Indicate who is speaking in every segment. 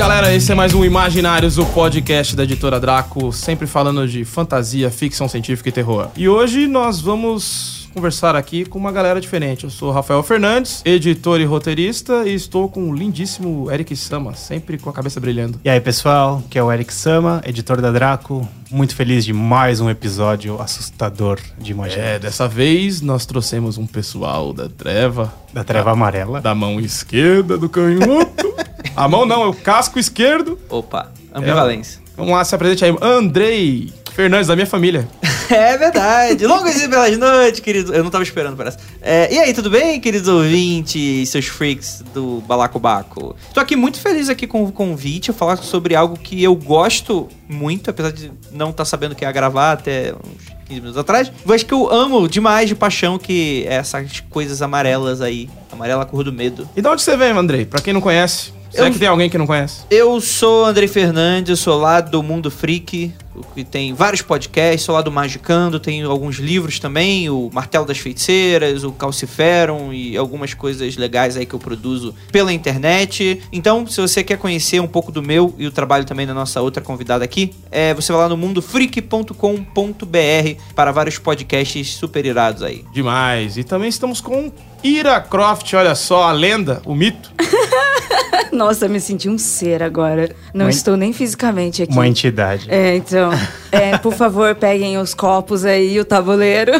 Speaker 1: Galera, esse é mais um Imaginários, o podcast da editora Draco, sempre falando de fantasia, ficção científica e terror. E hoje nós vamos conversar aqui com uma galera diferente. Eu sou Rafael Fernandes, editor e roteirista, e estou com o lindíssimo Eric Sama, sempre com a cabeça brilhando.
Speaker 2: E aí, pessoal, que é o Eric Sama, editor da Draco. Muito feliz de mais um episódio assustador de Imagina.
Speaker 1: É, dessa vez nós trouxemos um pessoal da treva,
Speaker 2: Da Treva Amarela.
Speaker 1: da mão esquerda do canhoto. a mão não, é o casco esquerdo.
Speaker 3: Opa, ambivalência.
Speaker 1: Vamos lá, se apresente aí. Andrei Fernandes, da minha família.
Speaker 3: É verdade. Longas e belas noites, querido. Eu não tava esperando, parece. É, e aí, tudo bem, queridos ouvintes, seus freaks do Balacobaco? Tô aqui muito feliz aqui com o convite, falar sobre algo que eu gosto muito, apesar de não estar sabendo que ia gravar até uns 15 minutos atrás. Mas que eu amo demais de paixão, que é essas coisas amarelas aí. Amarela cor do medo.
Speaker 1: E de onde você vem, Andrei? Pra quem não conhece. Será
Speaker 3: Eu-
Speaker 1: que tem alguém que não conhece?
Speaker 3: Eu sou Andrei Fernandes, sou lá do Mundo Freak, que tem vários podcasts, sou lá do Magicando, tenho alguns livros também, o Martelo das Feiticeiras, o Calciferum e algumas coisas legais aí que eu produzo pela internet. Então, se você quer conhecer um pouco do meu e o trabalho também da nossa outra convidada aqui, é, você vai lá no mundofreak.com.br para vários podcasts super irados aí.
Speaker 1: Demais. E também estamos com Ira Croft, olha só, a lenda, o mito.
Speaker 4: Nossa, eu me senti um ser agora. Não
Speaker 2: Uma
Speaker 4: estou nem fisicamente aqui.
Speaker 2: Uma entidade.
Speaker 4: É, então. É, por favor, peguem os copos aí e o tabuleiro.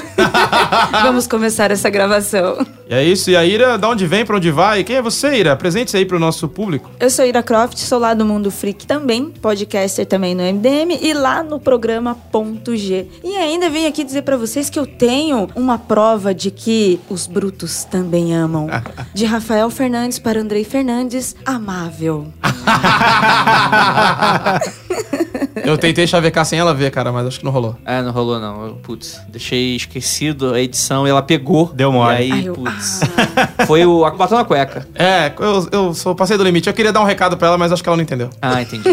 Speaker 4: Vamos começar essa gravação.
Speaker 1: E é isso. E a Ira, da onde vem, pra onde vai? Quem é você, Ira? Apresente-se aí pro nosso público.
Speaker 4: Eu sou Ira Croft, sou lá do Mundo Freak também, podcaster também no MDM e lá no programa Ponto G. E ainda venho aqui dizer pra vocês que eu tenho uma prova de que os brutos também amam. De Rafael Fernandes para Andrei Fernandes, amável.
Speaker 1: Eu tentei chavecar sem ela ver, cara, mas acho que não rolou.
Speaker 3: Ah, não rolou não. Eu, Putz, deixei esquecido a edição e ela pegou.
Speaker 2: Deu mole.
Speaker 3: E aí,
Speaker 4: Ai, eu-
Speaker 3: putz. Foi o a batom na cueca.
Speaker 1: É, eu, eu sou, passei do limite. Eu queria dar um recado pra ela, mas acho que ela não entendeu.
Speaker 3: Ah, entendi.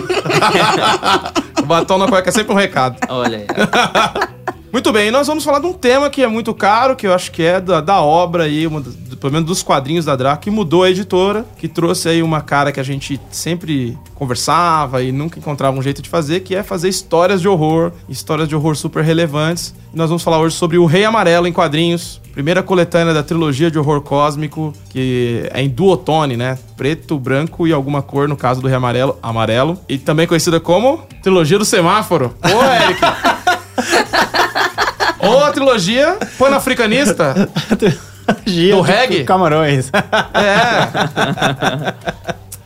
Speaker 1: O batom na cueca é sempre um recado.
Speaker 3: Olha aí.
Speaker 1: Muito bem, nós vamos falar de um tema que é muito caro, que eu acho que é da, da obra aí, uma do- pelo menos dos quadrinhos da Draco, que mudou a editora, que trouxe aí uma cara que a gente sempre conversava e nunca encontrava um jeito de fazer, que é fazer histórias de horror, histórias de horror super relevantes. E nós vamos falar hoje sobre o Rei Amarelo em quadrinhos, primeira coletânea da trilogia de horror cósmico, que é em duotone, né? Preto, branco e alguma cor, no caso do Rei Amarelo, amarelo. E também conhecida como Trilogia do Semáforo. Ô, Eric! Ou a trilogia pan-africanista.
Speaker 2: Dia
Speaker 1: Do reggae?
Speaker 2: Camarões.
Speaker 1: É.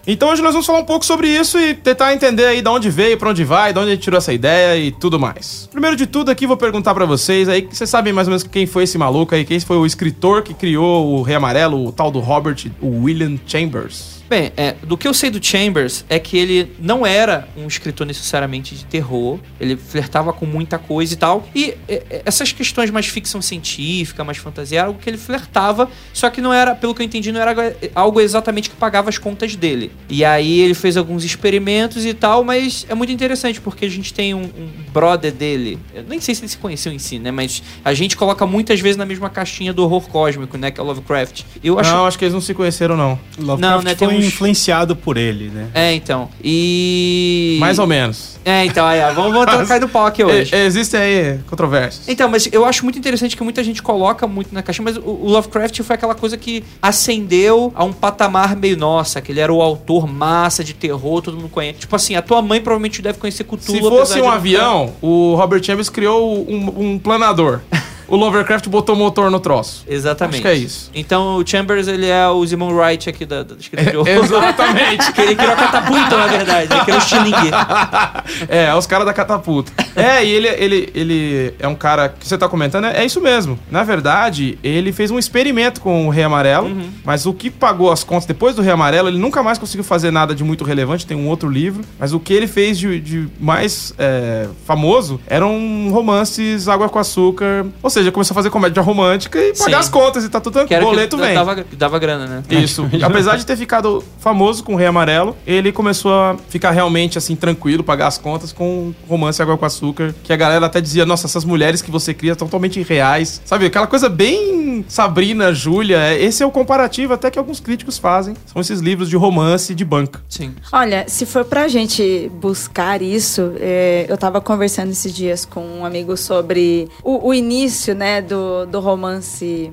Speaker 1: Então hoje nós vamos falar um pouco sobre isso e tentar entender aí de onde veio, pra onde vai, de onde tirou essa ideia e tudo mais. Primeiro de tudo aqui vou perguntar pra vocês aí, que vocês sabem mais ou menos quem foi esse maluco aí, quem foi o escritor que criou o Rei Amarelo, o tal do Robert, o William Chambers.
Speaker 3: Bem, é, do que eu sei do Chambers é que ele não era um escritor necessariamente de terror. Ele flertava com muita coisa e tal. E é, é, essas questões mais ficção científica, mais fantasia, era algo que ele flertava, só que não era, pelo que eu entendi, não era algo exatamente que pagava as contas dele. E aí ele fez alguns experimentos e tal, mas é muito interessante porque a gente tem um, um brother dele. Eu nem sei se eles se conheciam em si, né? Mas a gente coloca muitas vezes na mesma caixinha do horror cósmico, né? Que é o Lovecraft. Eu acho
Speaker 1: Não, acho que eles não se conheceram não.
Speaker 2: Lovecraft
Speaker 3: Não, né, tem uns-
Speaker 2: influenciado por ele, né?
Speaker 3: É, então. E.
Speaker 1: Mais ou menos.
Speaker 3: É, então, aí, ó, vamos, vamos cair no pau aqui hoje.
Speaker 1: E- existem aí controvérsias.
Speaker 3: Então, mas eu acho muito interessante que muita gente coloca muito na caixinha, mas o, o Lovecraft foi aquela coisa que ascendeu a um patamar meio nossa, que ele era o autor massa de terror, todo mundo conhece. Tipo assim, a tua mãe provavelmente deve conhecer Cthulhu.
Speaker 1: Se fosse um avião, o Robert Chambers criou um, um planador. o Lovecraft botou motor no troço.
Speaker 3: Exatamente.
Speaker 1: Acho que é isso.
Speaker 3: Então o Chambers, ele é o Simon Wright aqui da, da escrita de horror.
Speaker 1: Exatamente.
Speaker 3: Que ele criou a catapulta, na verdade. Ele criou o estilingue.
Speaker 1: é, os caras da catapulta. É, e ele, ele, ele é um cara que você tá comentando, é, é isso mesmo. Na verdade, ele fez um experimento com o Rei Amarelo,
Speaker 3: Uhum.
Speaker 1: mas o que pagou as contas depois do Rei Amarelo, ele nunca mais conseguiu fazer nada de muito relevante, tem um outro livro, mas o que ele fez de, de mais é, famoso eram romances água com açúcar, ou seja, começou a fazer comédia romântica e pagar
Speaker 3: Sim.
Speaker 1: as contas e tá tudo tranquilo, boleto vem.
Speaker 3: dava, dava grana, né?
Speaker 1: Isso. Apesar de ter ficado famoso com o Rei Amarelo, ele começou a ficar realmente assim tranquilo, pagar as contas com romance Água com Açúcar, que a galera até dizia: "Nossa, essas mulheres que você cria são totalmente irreais". Sabe, aquela coisa bem Sabrina, Júlia, é- esse é o comparativo até que alguns críticos fazem. São esses livros de romance de banca.
Speaker 3: Sim.
Speaker 4: Olha, se for pra gente buscar isso, é, eu tava conversando esses dias com um amigo sobre o, o início, né, do, do romance.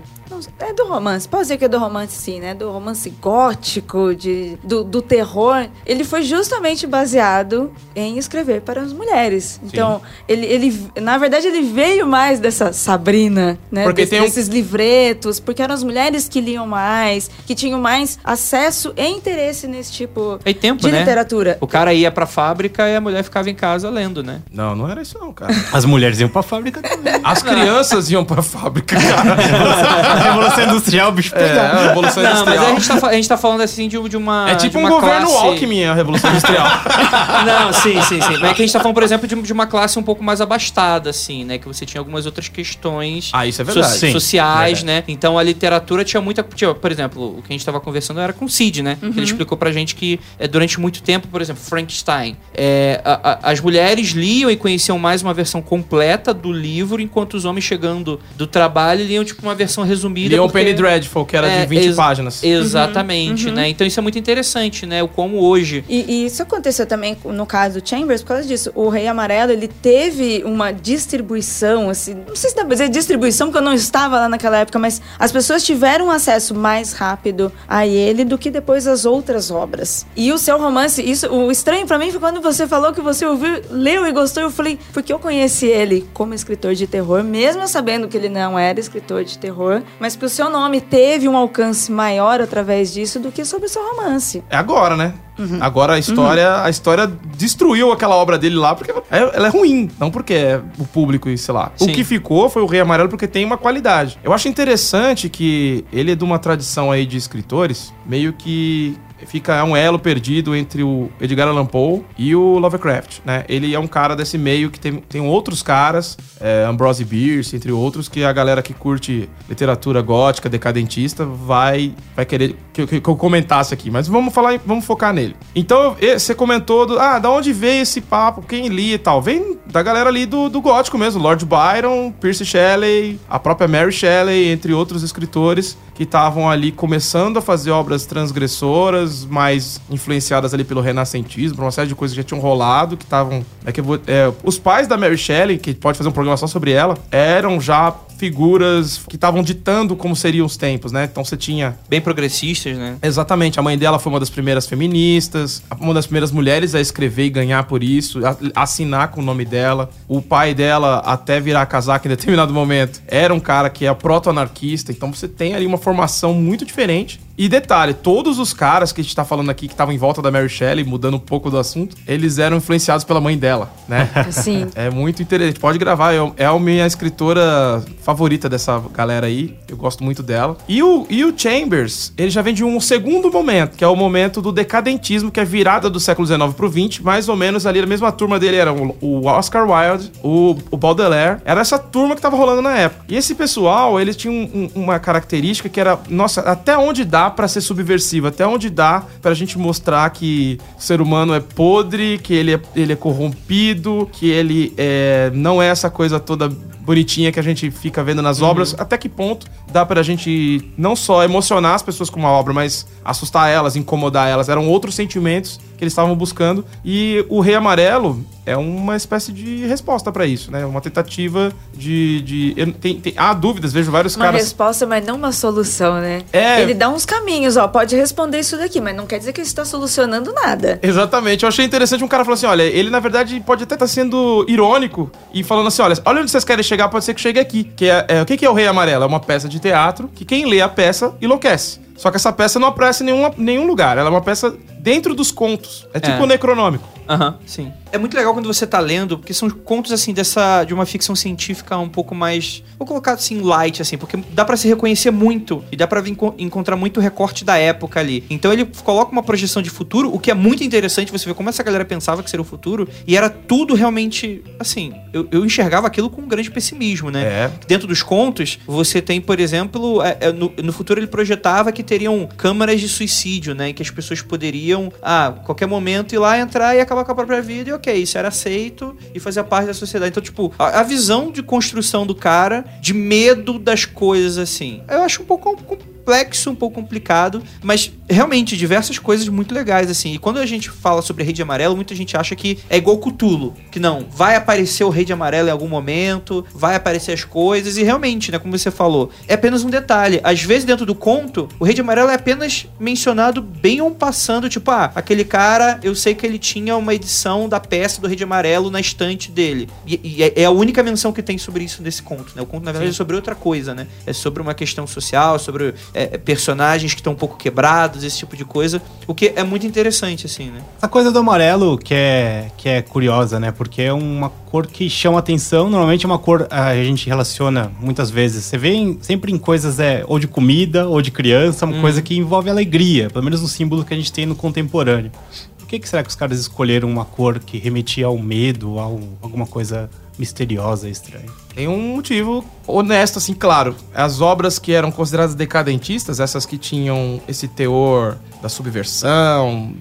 Speaker 4: É do romance, pode dizer que é do romance sim, né? Do romance gótico, de, do, do terror. Ele foi justamente baseado em escrever para as mulheres. Então, ele, ele, na verdade, ele veio mais dessa Sabrina, né?
Speaker 1: Porque
Speaker 4: Des-
Speaker 1: tem um-
Speaker 4: desses livretos, porque eram as mulheres que liam mais, que tinham mais acesso e interesse nesse tipo
Speaker 3: E tempo,
Speaker 4: de
Speaker 3: né?
Speaker 4: literatura.
Speaker 3: O cara ia pra fábrica e a mulher ficava em casa lendo, né?
Speaker 1: Não, não era isso não, cara.
Speaker 2: As mulheres iam pra fábrica também.
Speaker 1: As crianças iam pra fábrica, cara.
Speaker 2: Revolução Industrial, o bicho
Speaker 1: É, a Revolução
Speaker 3: Não, mas
Speaker 1: Industrial.
Speaker 3: a gente, tá, a gente tá falando assim de, de uma.
Speaker 1: É
Speaker 3: de
Speaker 1: tipo um
Speaker 3: uma
Speaker 1: governo
Speaker 3: classe...
Speaker 1: Alckmin, a Revolução Industrial.
Speaker 3: Não, sim, sim, sim. Mas é que a gente tá falando, por exemplo, de, de uma classe um pouco mais abastada, assim, né? Que você tinha algumas outras questões
Speaker 1: Ah, isso é verdade.
Speaker 2: Sim,
Speaker 3: sociais,
Speaker 2: verdade.
Speaker 3: né? Então a literatura tinha muita. Tinha, por exemplo, o que a gente tava conversando era com o Cid, né?
Speaker 1: Uhum.
Speaker 3: Ele explicou pra gente que é, durante muito tempo, por exemplo, Frankenstein, é, a- a- as mulheres liam e conheciam mais uma versão completa do livro, enquanto os homens chegando do trabalho liam, tipo, uma versão resumida.
Speaker 1: Liam o Penny Dreadful, que era
Speaker 3: É,
Speaker 1: de 20
Speaker 3: ex-
Speaker 1: páginas.
Speaker 3: Exatamente, né? Então isso é muito interessante, né? O como hoje.
Speaker 4: E, e isso aconteceu também no caso do Chambers por causa disso. O Rei Amarelo, ele teve uma distribuição, assim, não sei se dá pra dizer distribuição, porque eu não estava lá naquela época, mas as pessoas tiveram acesso mais rápido a ele do que depois as outras obras. E o seu romance, isso, o estranho pra mim foi quando você falou que você ouviu, leu e gostou, eu falei, porque eu conheci ele como escritor de terror, mesmo sabendo que ele não era escritor de terror, mas que o seu nome teve um alcance maior através disso do que sobre o seu romance.
Speaker 1: É agora, né? Agora a história, a história destruiu aquela obra dele lá porque ela é, ela é ruim, não porque é o público e sei lá.
Speaker 3: Sim.
Speaker 1: O que ficou foi o Rei Amarelo porque tem uma qualidade. Eu acho interessante que ele é de uma tradição aí de escritores meio que fica é um elo perdido entre o Edgar Allan Poe e o Lovecraft, né? Ele é um cara desse meio que tem, tem outros caras, é, Ambrose Bierce, entre outros, que a galera que curte literatura gótica, decadentista, vai, vai querer que, eu- que eu comentasse aqui. Mas vamos falar, vamos focar nele. Então, você comentou, do, ah, da onde veio esse papo, quem lia e tal? Vem da galera ali do, do gótico mesmo, Lord Byron, Percy Shelley, a própria Mary Shelley, entre outros escritores que estavam ali começando a fazer obras transgressoras, mais influenciadas ali pelo renascentismo, uma série de coisas que já tinham rolado, que estavam... É que é, os pais da Mary Shelley, que pode fazer um programa só sobre ela, eram já figuras que estavam ditando como seriam os tempos, né? Então você tinha
Speaker 3: Bem progressistas, né?
Speaker 1: Exatamente. A mãe dela foi uma das primeiras feministas, uma das primeiras mulheres a escrever e ganhar por isso, a- assinar com o nome dela. O pai dela, até virar casaca em determinado momento, era um cara que é proto-anarquista. Então você tem ali uma formação muito diferente. E detalhe, todos os caras que a gente tá falando aqui, que estavam em volta da Mary Shelley, mudando um pouco do assunto, eles eram influenciados pela mãe dela, né?
Speaker 4: Assim.
Speaker 1: É muito interessante. Pode gravar. eu- É a minha escritora favorita dessa galera aí. Eu gosto muito dela. E o, e o Chambers, ele já vem de um segundo momento, que é o momento do decadentismo, que é virada do século XIX pro XX. Mais ou menos ali, a mesma turma dele era o, Oscar Wilde, o, o Baudelaire. Era essa turma que tava rolando na época. E esse pessoal, eles tinham um- um- uma característica que era, nossa, até onde dá pra ser subversivo? Até onde dá pra gente mostrar que o ser humano é podre, que ele é, ele é corrompido, que ele é, não é essa coisa toda bonitinha que a gente fica vendo nas obras. Até que ponto dá pra gente não só emocionar as pessoas com uma obra, mas assustar elas, incomodar elas. Eram outros sentimentos que eles estavam buscando. E o Rei Amarelo é uma espécie de resposta pra isso, né? Uma tentativa de. de tem, tem- há dúvidas, vejo vários
Speaker 4: Uma
Speaker 1: caras.
Speaker 4: resposta, mas não uma solução, né?
Speaker 1: É.
Speaker 4: Ele dá uns caminhos, ó. Pode responder isso daqui, mas não quer dizer que isso está solucionando nada.
Speaker 1: Exatamente, eu achei interessante um cara falou assim: olha, ele na verdade pode até estar sendo irônico e falando assim: olha, olha onde vocês querem chegar, pode ser que chegue aqui. Que é, é- o que, que é o Rei Amarelo? É uma peça de teatro que quem lê a peça enlouquece. Só que essa peça não aparece em nenhum, nenhum lugar, ela é uma peça dentro dos contos. É tipo
Speaker 3: É.
Speaker 1: o Necronômico.
Speaker 3: Aham, sim. É muito legal quando você tá lendo, porque são contos assim dessa de uma ficção científica um pouco mais, vou colocar assim light assim, porque dá pra se reconhecer muito e dá pra vir enco- encontrar muito recorte da época ali. Então ele coloca uma projeção de futuro, o que é muito interessante, você vê como essa galera pensava que seria o futuro e era tudo realmente assim, eu, eu enxergava aquilo com um grande pessimismo, né?
Speaker 1: É.
Speaker 3: Dentro dos contos, você tem, por exemplo, é, é, no, no futuro ele projetava que teriam câmaras de suicídio, né? Em que as pessoas poderiam, a qualquer momento, ir lá, entrar e acabar com a própria vida. E ok, isso era aceito e fazia parte da sociedade. Então, tipo, a, a visão de construção do cara, de medo das coisas, assim, eu acho um pouco complexo, um pouco complicado, mas realmente diversas coisas muito legais, assim. E quando a gente fala sobre Rei de Amarelo, muita gente acha que é igual Cthulhu, que não, vai aparecer o Rei de Amarelo em algum momento, vai aparecer as coisas, e realmente, né, como você falou, é apenas um detalhe. Às vezes, dentro do conto, o Rei de Amarelo é apenas mencionado bem ou passando, tipo, ah, aquele cara, eu sei que ele tinha uma edição da peça do Rei de Amarelo na estante dele. E, e é- é a única menção que tem sobre isso nesse conto, né? O conto, na verdade, é sobre outra coisa, né? É sobre uma questão social, sobre é, personagens que estão um pouco quebrados, esse tipo de coisa. O que é muito interessante, assim, né?
Speaker 2: A coisa do amarelo que é, que é curiosa, né? Porque é uma cor que chama atenção. Normalmente é uma cor a gente relaciona muitas vezes. Você vê em- sempre em coisas é, ou de comida ou de criança, uma coisa que envolve alegria, pelo menos no símbolo que a gente tem no contemporâneo. Por que, que será que os caras escolheram uma cor que remetia ao medo, a alguma coisa misteriosa, estranha?
Speaker 1: Tem um motivo honesto, assim, claro. As obras que eram consideradas decadentistas, essas que tinham esse teor da subversão,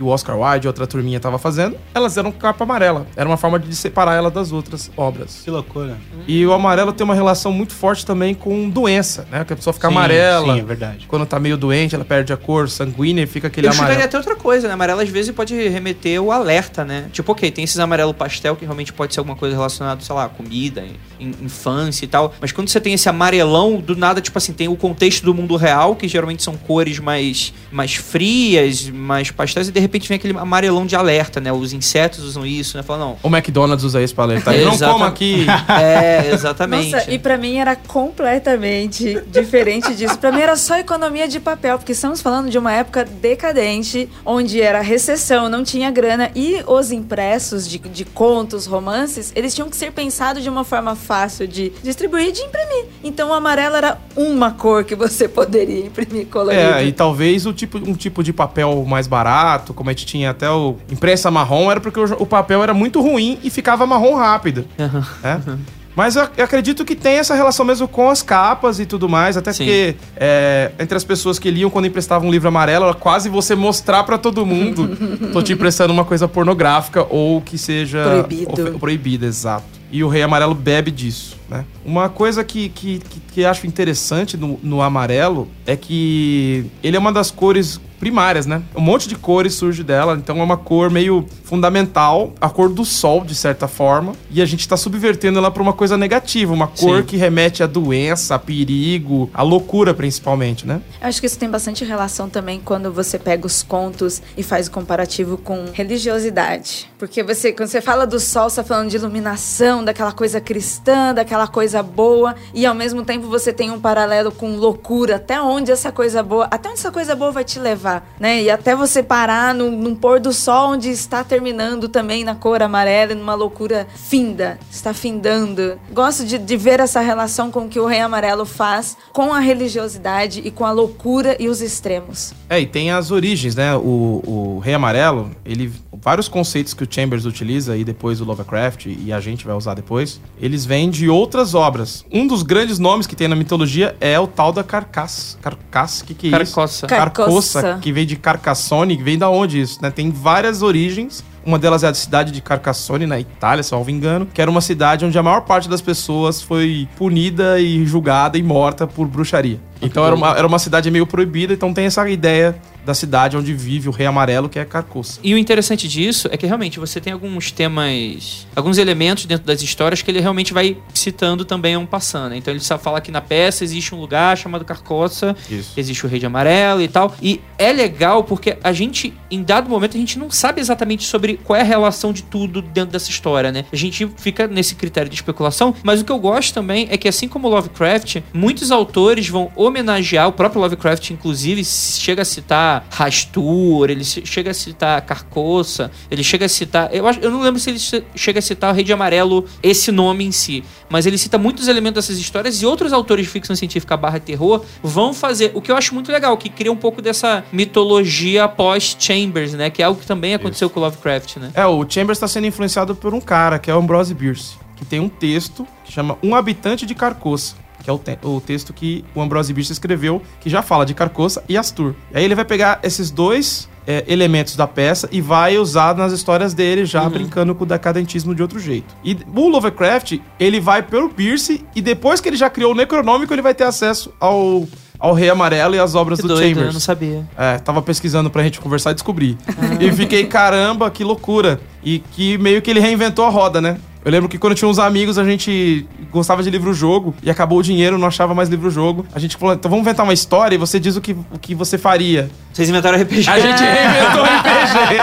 Speaker 1: que o Oscar Wilde e outra turminha tava fazendo, elas eram capa amarela. Era uma forma de separar ela das outras obras.
Speaker 2: Que loucura.
Speaker 1: E o amarelo tem uma relação muito forte também com doença, né? Que a pessoa fica
Speaker 2: Sim,
Speaker 1: amarela.
Speaker 2: Sim, é verdade.
Speaker 1: Quando tá meio doente, ela perde a cor sanguínea e fica aquele
Speaker 3: eu
Speaker 1: amarelo.
Speaker 3: até outra coisa, né? Amarelo às vezes pode remeter o alerta, né? Tipo, ok, tem esses amarelo pastel que realmente pode ser alguma coisa relacionada, sei lá, a comida, in- infância e tal. Mas quando você tem esse amarelão, do nada, tipo assim, tem o contexto do mundo real, que geralmente são cores mais, mais frias, mais pastéis, e de repente vem aquele amarelão de alerta, né? Os insetos usam isso, né? Fala, não.
Speaker 1: O McDonald's usa isso pra alertar. Não
Speaker 3: Exatamente.
Speaker 1: coma aqui.
Speaker 3: É, exatamente.
Speaker 4: Nossa, e pra mim era completamente diferente disso. Pra mim era só economia de papel, porque estamos falando de uma época decadente, onde era recessão, não tinha grana, e os impressos de, de contos, romances, eles tinham que ser pensados de uma forma fácil de distribuir e de imprimir. Então o amarelo era uma cor que você poderia imprimir colorido.
Speaker 1: É, e talvez o tipo, um tipo de papel mais barato, como a gente tinha até o imprensa marrom, era porque o, o papel era muito ruim e ficava marrom rápido.
Speaker 3: Aham.
Speaker 1: né? Mas eu, eu acredito que tem essa relação mesmo com as capas e tudo mais, até
Speaker 3: Sim.
Speaker 1: porque é, entre as pessoas que liam quando emprestavam um livro amarelo, era quase você mostrar pra todo mundo, tô te emprestando uma coisa pornográfica ou que seja
Speaker 4: Proibido.
Speaker 1: proibida, exato. E o Rei Amarelo bebe disso, né? Uma coisa que, que, que, que acho interessante no, no amarelo é que ele é uma das cores primárias, né? Um monte de cores surge dela, então é uma cor meio fundamental, a cor do sol, de certa forma, e a gente tá subvertendo ela pra uma coisa negativa, uma cor
Speaker 3: Sim.
Speaker 1: que remete à doença, a perigo, à loucura principalmente, né?
Speaker 4: Eu Acho que isso tem bastante relação também quando você pega os contos e faz o comparativo com religiosidade. Porque você, quando você fala do sol, você tá falando de iluminação, daquela coisa cristã, daquela coisa boa, e ao mesmo tempo você tem um paralelo com loucura, até onde essa coisa boa, até onde essa coisa boa vai te levar, né? E até você parar num, num pôr do sol onde está terminando também na cor amarela, e numa loucura finda, está findando. Gosto de, de ver essa relação com o que o Rei Amarelo faz com a religiosidade e com a loucura e os extremos.
Speaker 1: É, e tem as origens, né? O, o Rei Amarelo, ele. Vários conceitos que o Chambers utiliza e depois o Lovecraft, e a gente vai usar depois, eles vêm de outras obras. Um dos grandes nomes que tem na mitologia é o tal da Carcass. Carcass, que que é isso?
Speaker 3: Carcoça.
Speaker 4: Carcoça.
Speaker 1: Que vem de Carcassone, que vem da onde isso, né? Tem várias origens. Uma delas é a cidade de Carcassone, na Itália, se eu não me engano, que era uma cidade onde a maior parte das pessoas foi punida e julgada e morta por bruxaria. Então era uma, era uma cidade meio proibida, então tem essa ideia da cidade onde vive o Rei Amarelo, que é Carcoça.
Speaker 3: E o interessante disso é que realmente você tem alguns temas, alguns elementos dentro das histórias que ele realmente vai citando também a um passando. Então ele só fala que na peça existe um lugar chamado Carcoça,
Speaker 1: Isso.
Speaker 3: existe o Rei de Amarelo e tal. E é legal porque a gente, em dado momento, a gente não sabe exatamente sobre qual é a relação de tudo dentro dessa história, né? A gente fica nesse critério de especulação, mas o que eu gosto também é que, assim como Lovecraft, muitos autores vão homenagear, o próprio Lovecraft, inclusive, chega a citar Rastur, ele chega a citar Carcoça, ele chega a citar. Eu, acho, eu não lembro se ele che- chega a citar o Rei de Amarelo, esse nome em si, mas ele cita muitos elementos dessas histórias e outros autores de ficção científica barra terror vão fazer. O que eu acho muito legal, que cria um pouco dessa mitologia pós-Chambers, né? Que é algo que também aconteceu com o Lovecraft, né?
Speaker 1: É, o Chambers está sendo influenciado por um cara, que é o Ambrose Bierce, que tem um texto que chama Um Habitante de Carcoça. Que é o, te- o texto que o Ambrose Bierce escreveu, que já fala de Carcoça e Astur. E aí ele vai pegar esses dois é, elementos da peça e vai usar nas histórias dele, já brincando com o decadentismo de outro jeito. E o Lovecraft, ele vai pelo Bierce e depois que ele já criou o Necronômico, ele vai ter acesso ao, ao Rei Amarelo e às obras
Speaker 3: Que
Speaker 1: do
Speaker 3: doido,
Speaker 1: Chambers.
Speaker 3: eu não sabia.
Speaker 1: É, tava pesquisando pra gente conversar e descobri. E fiquei, caramba, que loucura. E que meio que ele reinventou a roda, né? Eu lembro que quando tinha uns amigos, a gente gostava de livro-jogo e acabou o dinheiro, não achava mais livro-jogo. A gente falou, então vamos inventar uma história e você diz o que, o que você faria.
Speaker 3: Vocês inventaram RPG.
Speaker 1: A gente reinventou o RPG.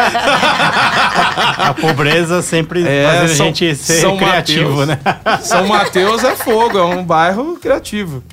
Speaker 2: A pobreza sempre
Speaker 1: É,
Speaker 2: faz a gente ser
Speaker 1: São
Speaker 2: criativo,
Speaker 1: Mateus.
Speaker 2: né?
Speaker 1: São Mateus é fogo, é um bairro criativo.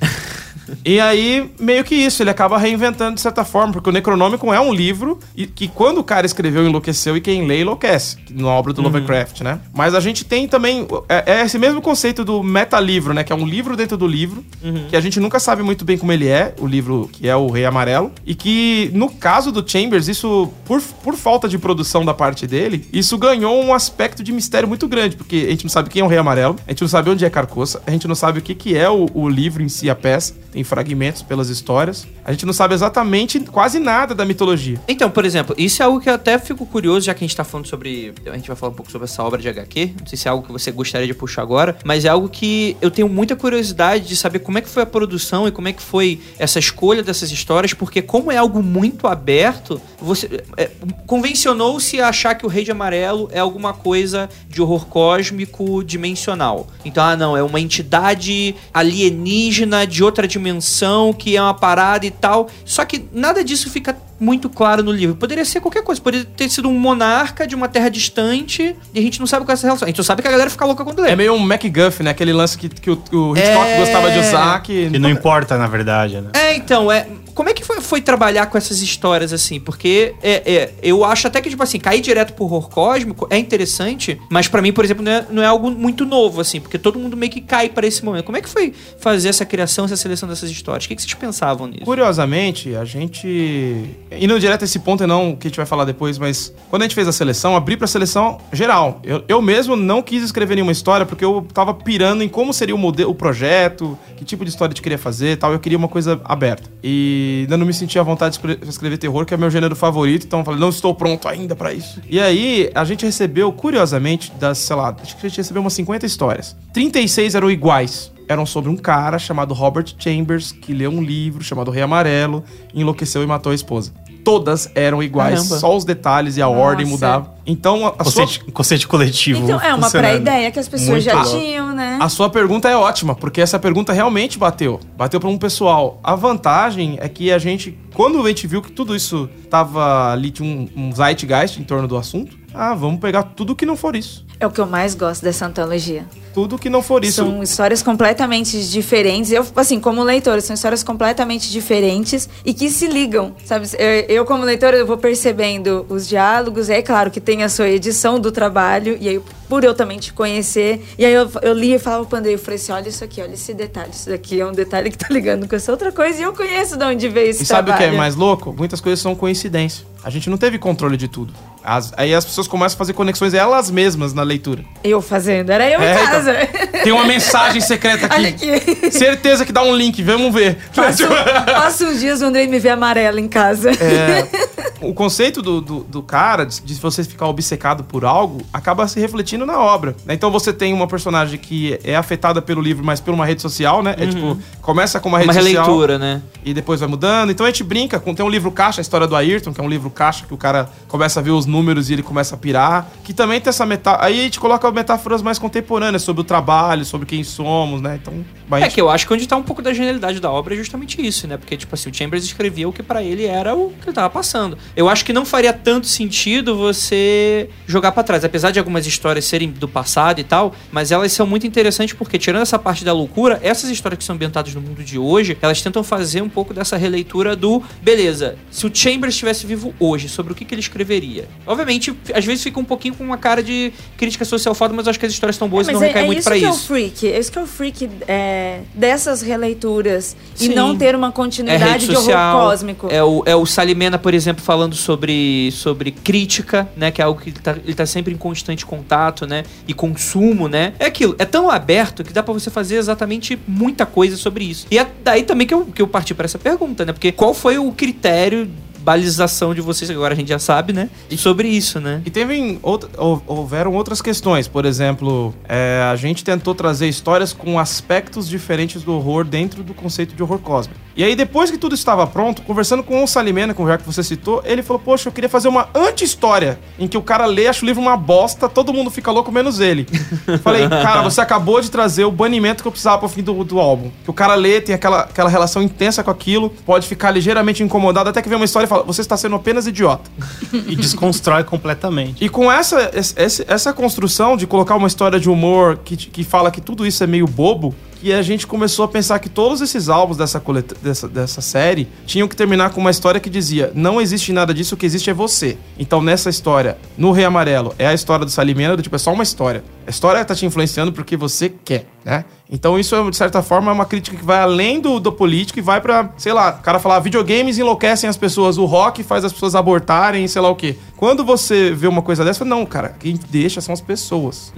Speaker 1: E aí, meio que isso, ele acaba reinventando de certa forma, porque o Necronômico é um livro e que quando o cara escreveu enlouqueceu e quem lê enlouquece, na obra do Lovecraft, né? Mas a gente tem também, é, é esse mesmo conceito do meta-livro, né? Que é um livro dentro do livro, que a gente nunca sabe muito bem como ele é, o livro que é o Rei Amarelo, e que no caso do Chambers, isso, por, por falta de produção da parte dele, isso ganhou um aspecto de mistério muito grande, porque a gente não sabe quem é o Rei Amarelo, a gente não sabe onde é Carcoça, a gente não sabe o que, que é o, o livro em si, a peça, tem fragmentos pelas histórias, a gente não sabe exatamente quase nada da mitologia.
Speaker 3: Então, por exemplo, isso é algo que eu até fico curioso, já que a gente tá falando sobre. A gente vai falar um pouco sobre essa obra de HQ. Não sei se é algo que você gostaria de puxar agora, mas é algo que eu tenho muita curiosidade de saber como é que foi a produção e como é que foi essa escolha dessas histórias, porque como é algo muito aberto, você. é, Convencionou-se a achar que o Rei de Amarelo é alguma coisa de horror cósmico dimensional. Então, ah, não, é uma entidade alienígena de outra dimensão que é uma parada e tal. Só que nada disso fica muito claro no livro. Poderia ser qualquer coisa. Poderia ter sido um monarca de uma terra distante e a gente não sabe qual é essa relação. A gente só sabe que a galera fica louca quando lê.
Speaker 1: É meio um MacGuff, né? Aquele lance que, que o, o Hitchcock
Speaker 3: É.
Speaker 1: gostava de usar, que...
Speaker 2: Que não importa, na verdade, né?
Speaker 3: É, então, é. Como é que foi, foi trabalhar com essas histórias assim? Porque é, é, eu acho até que, tipo assim, cair direto pro horror cósmico é interessante, mas pra mim, por exemplo, não é, não é algo muito novo, assim, porque todo mundo meio que cai pra esse momento. Como é que foi fazer essa criação, essa seleção dessas histórias? O que, que vocês pensavam nisso?
Speaker 1: Curiosamente, a gente. Indo direto a esse ponto e não o que a gente vai falar depois, mas quando a gente fez a seleção, abri pra seleção geral. Eu, eu mesmo não quis escrever nenhuma história porque eu tava pirando em como seria o modelo, o projeto, que tipo de história a gente queria fazer tal. Eu queria uma coisa aberta. E ainda não me sentia vontade de escre- escrever terror, que é meu gênero favorito, então eu falei, não estou pronto ainda pra isso. E aí, a gente recebeu, curiosamente, das, sei lá, acho que a gente recebeu umas 50 histórias. 36 eram iguais eram sobre um cara chamado Robert Chambers, que leu um livro chamado Rei Amarelo, enlouqueceu e matou a esposa. Todas eram iguais,
Speaker 3: Caramba.
Speaker 1: só os detalhes e a
Speaker 4: Nossa.
Speaker 1: ordem mudavam. Então, a, a sua,
Speaker 2: Conceito, coletivo.
Speaker 4: Então, é uma pré-ideia que as pessoas
Speaker 2: Muito
Speaker 4: já tinham, né?
Speaker 1: a sua pergunta é ótima, porque essa pergunta realmente bateu. Bateu para um pessoal. A vantagem é que a gente, quando a gente viu que tudo isso tava ali, tinha um, um zeitgeist em torno do assunto, ah, vamos pegar tudo que não for isso.
Speaker 4: É o que eu mais gosto dessa antologia.
Speaker 1: Tudo que não for isso.
Speaker 4: São histórias completamente diferentes. Eu, assim, como leitora, são histórias completamente diferentes e que se ligam, sabe? Eu, eu, como leitora, eu vou percebendo os diálogos. E aí, claro, que tem a sua edição do trabalho. E aí, por eu também te conhecer. E aí, eu, eu li e falava pro Andrei, eu falei assim, olha isso aqui, olha esse detalhe. Isso daqui é um detalhe que tá ligando com essa outra coisa. E eu conheço de onde veio esse
Speaker 1: E sabe o que
Speaker 4: trabalho.
Speaker 1: é mais louco? Muitas coisas são coincidência. A gente não teve controle de tudo. As- aí as pessoas começam a fazer conexões elas mesmas na leitura.
Speaker 4: Eu fazendo, era eu
Speaker 1: É,
Speaker 4: em
Speaker 1: então.
Speaker 4: casa.
Speaker 1: Tem uma mensagem secreta aqui.
Speaker 4: Olha aqui.
Speaker 1: Certeza que dá um link, vamos ver.
Speaker 4: Passo, passo uns dias o Andrei me vê amarelo em casa.
Speaker 1: É, o conceito do, do, do cara, de, de você ficar obcecado por algo, acaba se refletindo na obra. né? Então você tem uma personagem que é afetada pelo livro, mas por uma rede social, né? É tipo, começa com uma rede
Speaker 3: Uma
Speaker 1: social
Speaker 3: releitura, né?
Speaker 1: e depois vai mudando. Então a gente brinca com tem um livro caixa, a história do Ayrton, que é um livro caixa que o cara começa a ver os números e ele começa a pirar, que também tem essa metáfora. Aí a gente coloca metáforas mais contemporâneas sobre o trabalho, sobre quem somos, né? Então, vai
Speaker 3: É que eu acho que onde tá um pouco da genialidade da obra é justamente isso, né? Porque, tipo assim, o Chambers escrevia o que pra ele era o que ele tava passando. Eu acho que não faria tanto sentido você jogar pra trás, apesar de algumas histórias serem do passado e tal, mas elas são muito interessantes porque, tirando essa parte da loucura, essas histórias que são ambientadas no mundo de hoje, elas tentam fazer um pouco dessa releitura do, beleza, se o Chambers estivesse vivo hoje, sobre o que, que ele escreveria? Obviamente, às vezes fica um pouquinho com uma cara de crítica social foda, mas eu acho que as histórias estão boas e
Speaker 4: mas
Speaker 3: não
Speaker 4: é,
Speaker 3: recai
Speaker 4: é
Speaker 3: muito
Speaker 4: isso
Speaker 3: pra
Speaker 4: que é o
Speaker 3: isso.
Speaker 4: freak. É isso que é o freak é, dessas releituras.
Speaker 3: Sim.
Speaker 4: E não ter uma
Speaker 3: É
Speaker 4: continuidade
Speaker 3: rede
Speaker 4: de horror
Speaker 3: social.
Speaker 4: cósmico.
Speaker 3: É o, é o Salimena, por exemplo, falando sobre, sobre crítica, né? Que é algo que ele tá, ele tá sempre em constante contato, né? E consumo, né? É aquilo. É tão aberto que dá pra você fazer exatamente muita coisa sobre isso. E é daí também que eu, que eu parti pra essa pergunta, né? Porque qual foi o critério balização de vocês, agora a gente já sabe, né? Sobre isso, né?
Speaker 1: E teve houveram outras questões. Por exemplo, é, a gente tentou trazer histórias com aspectos diferentes do horror dentro do conceito de horror cósmico. E aí, depois que tudo estava pronto, conversando com o Salimena, com o já que você citou, ele falou: Poxa, eu queria fazer uma anti-história em que o cara lê, acha o livro uma bosta, todo mundo fica louco, menos ele. Falei, cara, você acabou de trazer o banimento que eu precisava pro fim do, do álbum. Que o cara lê, tem aquela, aquela relação intensa com aquilo, pode ficar ligeiramente incomodado, até que vem uma história e fala: Você está sendo apenas idiota.
Speaker 2: E desconstrói completamente.
Speaker 1: E com essa, essa, essa construção de colocar uma história de humor que, que fala que tudo isso é meio bobo, que a gente começou a pensar que todos esses álbuns dessa, coleta, dessa, dessa série tinham que terminar com uma história que dizia: não existe nada disso, o que existe é você. Então nessa história, no Rei Amarelo, é a história do Salimena, do tipo, é só uma história. A história tá te influenciando porque você quer, né? Então isso, de certa forma, é uma crítica que vai além do, do político e vai pra, sei lá, o cara falar, videogames enlouquecem as pessoas, o rock faz as pessoas abortarem, sei lá o quê. Quando você vê uma coisa dessa, não, cara, quem deixa são as pessoas,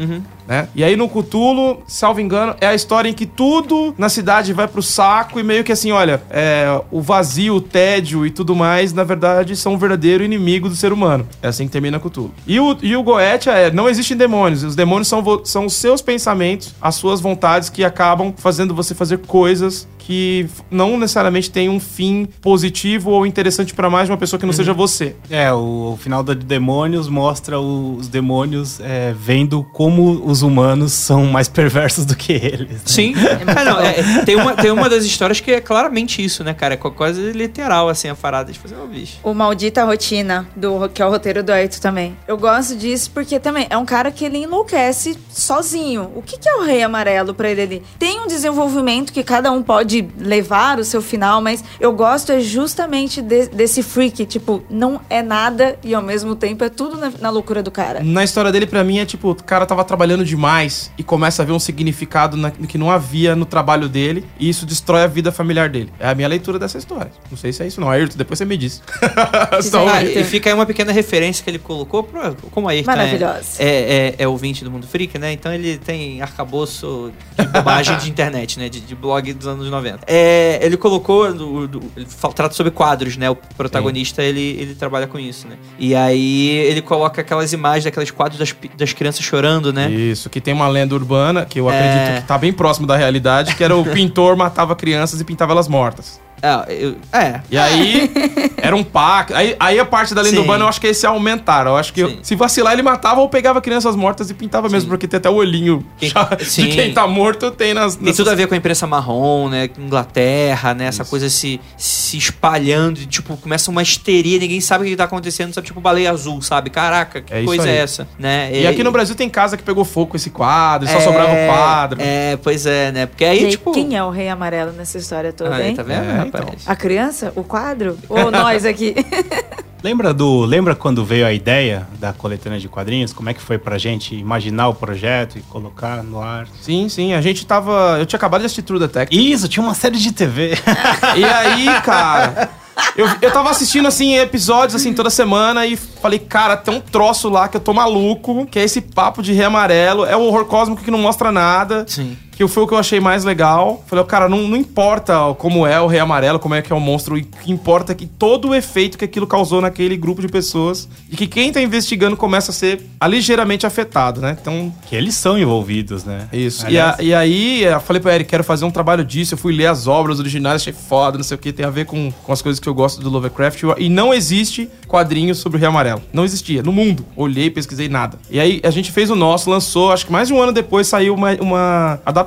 Speaker 1: né? E aí no Cutulo, salvo engano, é a história em que tudo na cidade vai pro saco e meio que assim, olha, é, o vazio, o tédio e tudo mais, na verdade, são um verdadeiro inimigo do ser humano. É assim que termina Cutulo. E o, e o Goetia é, não existem demônios, os demônios são, vo- são os seus pensamentos, as suas vontades que acabam fazendo você fazer coisas que não necessariamente têm um fim positivo ou interessante pra mais de uma pessoa que não seja você.
Speaker 2: É, o, o final da Demônios mostra o- os demônios é, vendo como os humanos são mais perversos do que eles. né?
Speaker 3: Sim. É, não, é, tem, uma, tem uma das histórias que é claramente isso, né, cara? É quase literal, assim, a parada de fazer um bicho.
Speaker 4: O Maldita Rotina, do, que é o roteiro do Aito também. Eu gosto disso porque também é um cara que ele enlouquece sozinho. O que, que é o Rei Amarelo pra ele ali? Tem um desenvolvimento que cada um pode levar o seu final, mas eu gosto é justamente de- desse freak. Tipo, não é nada e ao mesmo tempo é tudo na, na loucura do cara.
Speaker 1: Na história dele, pra mim, é tipo, o cara tava trabalhando demais e começa a ver um significado na- que não havia no trabalho dele e isso destrói a vida familiar dele. É a minha leitura dessa história. Não sei se é isso não. Ayrton, depois você me diz. Só-
Speaker 3: Ah, e fica aí uma pequena referência que ele colocou, pro, como a Ayrton é,
Speaker 4: Maravilhosa.
Speaker 3: é, é, é ouvinte do Mundo Freak, né? Então ele tem arcabouço de bobagem de internet, né? De, de blog dos anos 90. É, ele colocou, do- do- ele trata sobre quadros, né? O protagonista, ele, ele trabalha com isso, né? E aí ele coloca aquelas imagens daqueles quadros das, das crianças chorando, né?
Speaker 1: Isso, que tem uma lenda urbana que eu
Speaker 3: É.
Speaker 1: acredito que tá bem próximo da realidade, que era o pintor matava crianças e pintava elas mortas.
Speaker 3: É, eu- é.
Speaker 1: E aí, era um pacto. Aí, aí a parte da lenda
Speaker 3: Sim.
Speaker 1: urbana eu acho que esse aumentaram. Eu acho que
Speaker 3: Sim.
Speaker 1: se vacilar, ele matava ou pegava crianças mortas e pintava mesmo, porque tem até o olhinho
Speaker 3: Quem-
Speaker 1: já-
Speaker 3: sim.
Speaker 1: de quem tá morto, tem nas.
Speaker 3: Tem
Speaker 1: nessas-
Speaker 3: tudo a ver com a imprensa marrom, né? Inglaterra, né? Essa coisa se, se espalhando, e, tipo, começa uma histeria, ninguém sabe o que tá acontecendo, sabe? Tipo baleia azul, sabe? Caraca, que
Speaker 1: É isso
Speaker 3: coisa
Speaker 1: aí.
Speaker 3: é essa, né?
Speaker 1: E aqui no Brasil tem casa que pegou fogo com esse quadro, e só sobrava o quadro.
Speaker 3: É, pois é, né? Porque aí,
Speaker 4: aí,
Speaker 3: tipo.
Speaker 4: quem é o Rei Amarelo nessa história toda,
Speaker 3: Aí,
Speaker 4: hein?
Speaker 3: tá vendo,
Speaker 1: É,
Speaker 3: rapaz?
Speaker 4: A criança? O quadro? Ou nós aqui?
Speaker 2: Lembra do. Lembra quando veio a ideia da coletânea de quadrinhos? Como é que foi pra gente imaginar o projeto e colocar no ar?
Speaker 1: Sim, sim. A gente tava. Eu tinha acabado de assistir True Detective.
Speaker 2: Isso, tinha uma série de TV.
Speaker 1: E aí, cara. Eu, eu tava assistindo, assim, episódios, assim, toda semana e falei, cara, tem um troço lá que eu tô maluco, que é esse papo de rei amarelo. É um horror cósmico que não mostra nada.
Speaker 3: Sim.
Speaker 1: Que foi o que eu achei mais legal. Falei, cara, não, não importa como é o Rei Amarelo, como é que é o monstro, o que importa é que todo o efeito que aquilo causou naquele grupo de pessoas e que quem tá investigando começa a ser ligeiramente afetado, né? Então,
Speaker 2: Que eles são envolvidos, né?
Speaker 1: isso. E, a- e aí, eu falei pra Eric, quero fazer um trabalho disso. Eu fui ler as obras originais, achei foda, não sei o que, tem a ver com, com as coisas que eu gosto do Lovecraft. E não existe quadrinho sobre o Rei Amarelo. Não existia, no mundo. Olhei, pesquisei nada. E aí, a gente fez o nosso, lançou, acho que mais de um ano depois saiu uma, uma adaptação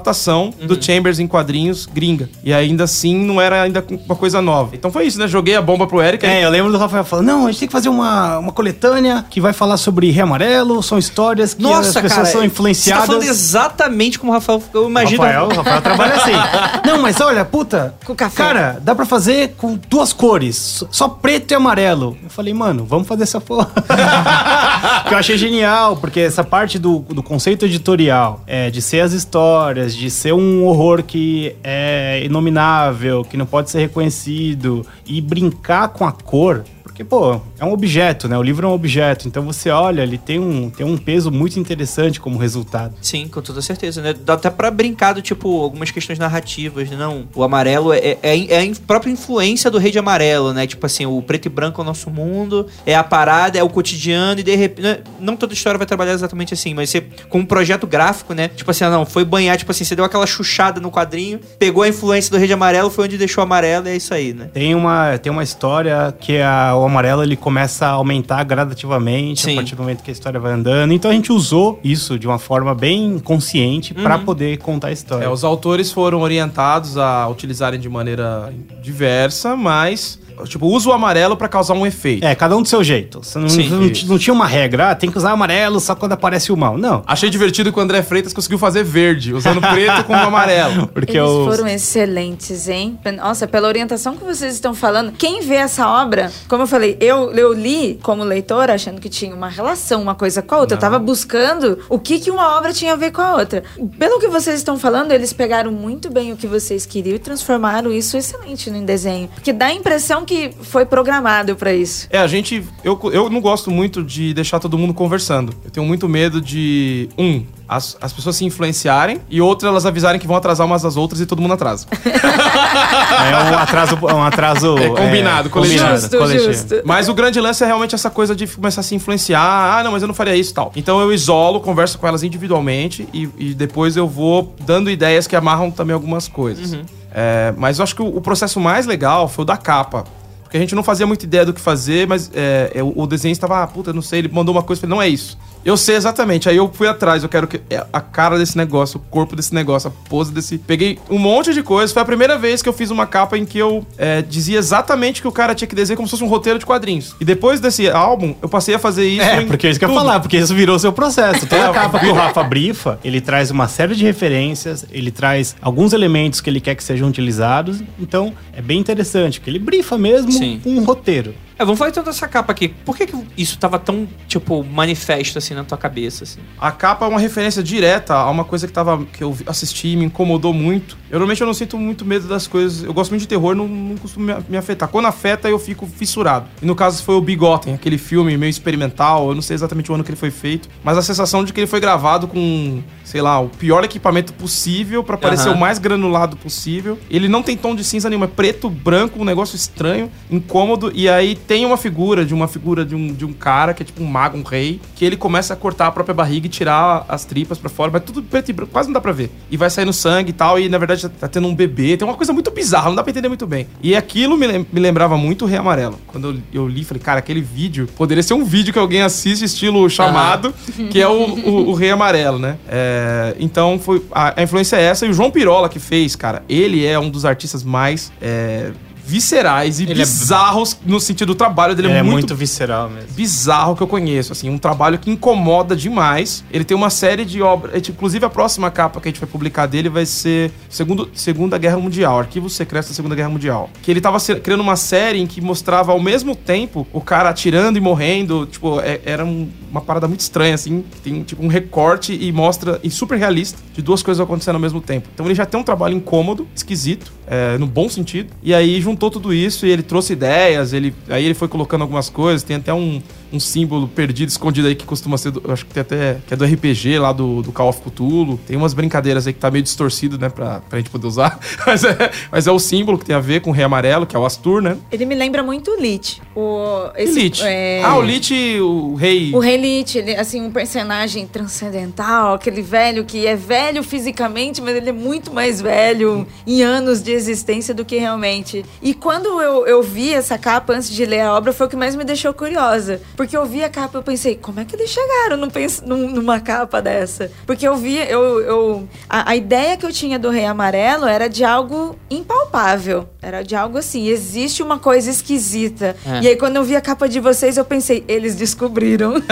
Speaker 1: do Chambers em quadrinhos gringa. E ainda assim, não era ainda uma coisa nova. Então foi isso, né? Joguei a bomba pro Eric.
Speaker 2: É, eu lembro do Rafael falando, não, a gente tem que fazer uma, uma coletânea que vai falar sobre Rei Amarelo, são histórias que
Speaker 3: Nossa,
Speaker 2: as pessoas
Speaker 3: cara,
Speaker 2: são
Speaker 3: Você tá
Speaker 2: influenciadas.
Speaker 3: falando exatamente como o Rafael. Eu imagino.
Speaker 2: Rafael, Rafael trabalha assim. Não, mas olha, puta.
Speaker 4: Com café.
Speaker 2: Cara, dá pra fazer com duas cores, só preto e amarelo. Eu falei, mano, vamos fazer essa porra. que eu achei genial, porque essa parte do, do conceito editorial, é, de ser as histórias, de ser um horror que é inominável, que não pode ser reconhecido, e brincar com a cor. Porque, pô, é um objeto, né? O livro é um objeto. Então você olha, ele tem um, tem um peso muito interessante como resultado.
Speaker 3: Sim, com toda certeza, né? Dá até pra brincar do tipo, algumas questões narrativas, né? Não, o amarelo é, é, é a in- própria influência do rei de amarelo, né? Tipo assim, o preto e branco é o nosso mundo, é a parada, é o cotidiano, e de repente. Não toda história vai trabalhar exatamente assim, mas você, com um projeto gráfico, né? Tipo assim, ah, não, foi banhar, tipo assim, você deu aquela chuchada no quadrinho, pegou a influência do rei de amarelo, foi onde deixou o amarelo, e é isso aí, né?
Speaker 2: Tem uma, tem uma história que a- o amarelo ele começa a aumentar gradativamente
Speaker 3: Sim.
Speaker 2: a partir do momento que a história vai andando. Então a gente usou isso de uma forma bem consciente pra poder contar a história.
Speaker 1: É, os autores foram orientados a utilizarem de maneira diversa, mas tipo, usa o amarelo pra causar um efeito.
Speaker 2: É, cada um do seu jeito. Você não,
Speaker 3: Sim,
Speaker 2: não, não tinha uma regra, ah, tem que usar amarelo só quando aparece o mal. Não.
Speaker 1: Achei divertido que o André Freitas conseguiu fazer verde, usando preto com o amarelo.
Speaker 2: Porque
Speaker 4: Eles
Speaker 2: os-
Speaker 4: foram excelentes, hein? Nossa, pela orientação que vocês estão falando, quem vê essa obra, como eu falei, eu, eu li como leitora achando que tinha uma relação, uma coisa com a outra. Eu tava buscando o que, que uma obra tinha a ver com a outra. Pelo que vocês estão falando, eles pegaram muito bem o que vocês queriam e transformaram isso excelente no desenho. Que dá a impressão que foi programado pra isso.
Speaker 1: É, a gente. Eu, eu não gosto muito de deixar todo mundo conversando. Eu tenho muito medo de. Um, as, as pessoas se influenciarem e outra, elas avisarem que vão atrasar umas às outras e todo mundo atrasa.
Speaker 2: é um atraso, um atraso
Speaker 1: É, combinado, coletivo.
Speaker 4: Justo,
Speaker 2: coletivo.
Speaker 4: justo.
Speaker 1: Mas o grande lance é realmente essa coisa de começar a se influenciar. Ah, não, mas eu não faria isso e tal. Então eu isolo, converso com elas individualmente e, e depois eu vou dando ideias que amarram também algumas coisas. É, mas eu acho que o, o processo mais legal foi o da capa. Porque a gente não fazia muita ideia do que fazer, mas é, é, o, desenho estava, ah, puta, não sei, ele mandou uma coisa, falei, não é isso. Eu sei exatamente, aí eu fui atrás, eu quero que é, a cara desse negócio, o corpo desse negócio, a pose desse. Peguei um monte de coisa. Foi a primeira vez que eu fiz uma capa em que eu é, dizia exatamente que o cara tinha que desenhar como se fosse um roteiro de quadrinhos. E depois desse álbum, eu passei a fazer isso.
Speaker 2: É,
Speaker 1: em
Speaker 2: porque é isso que eu ia falar, porque isso virou seu processo. Toda
Speaker 1: É,
Speaker 2: capa que o Rafa brifa, ele traz uma série de referências, ele traz alguns elementos que ele quer que sejam utilizados. Então, é bem interessante, porque ele brifa mesmo
Speaker 3: Sim.
Speaker 2: um roteiro.
Speaker 3: É, vamos falar então dessa capa aqui. Por que, que isso tava tão, tipo, manifesto assim na tua cabeça, assim?
Speaker 1: A capa é uma referência direta a uma coisa que, tava, que eu assisti e me incomodou muito. Eu normalmente eu não sinto muito medo das coisas. Eu gosto muito de terror, não, não costumo me, afetar. Quando afeta, eu fico fissurado. E no caso foi o Bigotten, aquele filme meio experimental. Eu não sei exatamente o ano que ele foi feito, mas a sensação de que ele foi gravado com, sei lá, o pior equipamento possível pra parecer
Speaker 3: Aham.
Speaker 1: o mais granulado possível. Ele não tem tom de cinza nenhum, é preto, branco, um negócio estranho, incômodo. E aí tem uma figura de uma figura de um, de um cara que é tipo um mago, um rei, que ele começa a cortar a própria barriga e tirar as tripas pra fora, mas tudo preto e branco, quase não dá pra ver. E vai saindo sangue e tal, e na verdade tá tendo um bebê. Tem uma coisa muito bizarra, não dá pra entender muito bem. E aquilo me, me lembrava muito o Rei Amarelo. Quando eu, eu li, falei, cara, aquele vídeo poderia ser um vídeo que alguém assiste, estilo chamado, que é o, o, o Rei Amarelo, né? É, então foi. A, a influência é essa, e o João Pirola que fez, cara, ele é um dos artistas mais. é, viscerais e
Speaker 2: Ele é-
Speaker 1: bizarros no sentido do trabalho dele
Speaker 2: Ele
Speaker 1: é
Speaker 2: é
Speaker 1: muito
Speaker 2: muito visceral mesmo.
Speaker 1: bizarro que eu conheço, assim, um trabalho que incomoda demais. Ele tem uma série de obras, é, inclusive a próxima capa que a gente vai publicar dele vai ser segundo, Segunda Guerra Mundial, Arquivos Secretos da Segunda Guerra Mundial. Que ele tava criando uma série em que mostrava ao mesmo tempo o cara atirando e morrendo, tipo, é- era um- uma parada muito estranha, assim, tem tipo um recorte e mostra, e super realista, de duas coisas acontecendo ao mesmo tempo. Então ele já tem um trabalho incômodo, esquisito, é, no bom sentido, e aí juntou tudo isso e ele trouxe ideias, ele, aí ele foi colocando algumas coisas, tem até um, um símbolo perdido, escondido aí que costuma ser, do, acho que tem até, que é do RPG lá do, do Call of Cthulhu. Tem umas brincadeiras aí que tá meio distorcido, né, pra, pra gente poder usar. Mas é, mas é o símbolo que tem a ver com o Rei Amarelo, que é o Astur, né?
Speaker 4: Ele me lembra muito o Lich. O,
Speaker 1: E Lich.
Speaker 4: é-
Speaker 1: Ah, o Lich, o rei...
Speaker 4: O Rei Lich, ele assim, um personagem transcendental, aquele velho que é velho fisicamente, mas ele é muito mais velho em anos de existência do que realmente. E quando eu, eu vi essa capa antes de ler a obra, foi o que mais me deixou curiosa. Porque eu vi a capa e eu pensei, como é que eles chegaram num, numa capa dessa? Porque eu vi, eu. eu a, a ideia que eu tinha do Rei Amarelo era de algo impalpável. Era de algo assim, existe uma coisa esquisita.
Speaker 3: É.
Speaker 4: E aí, quando eu vi a capa de vocês, eu pensei, eles descobriram.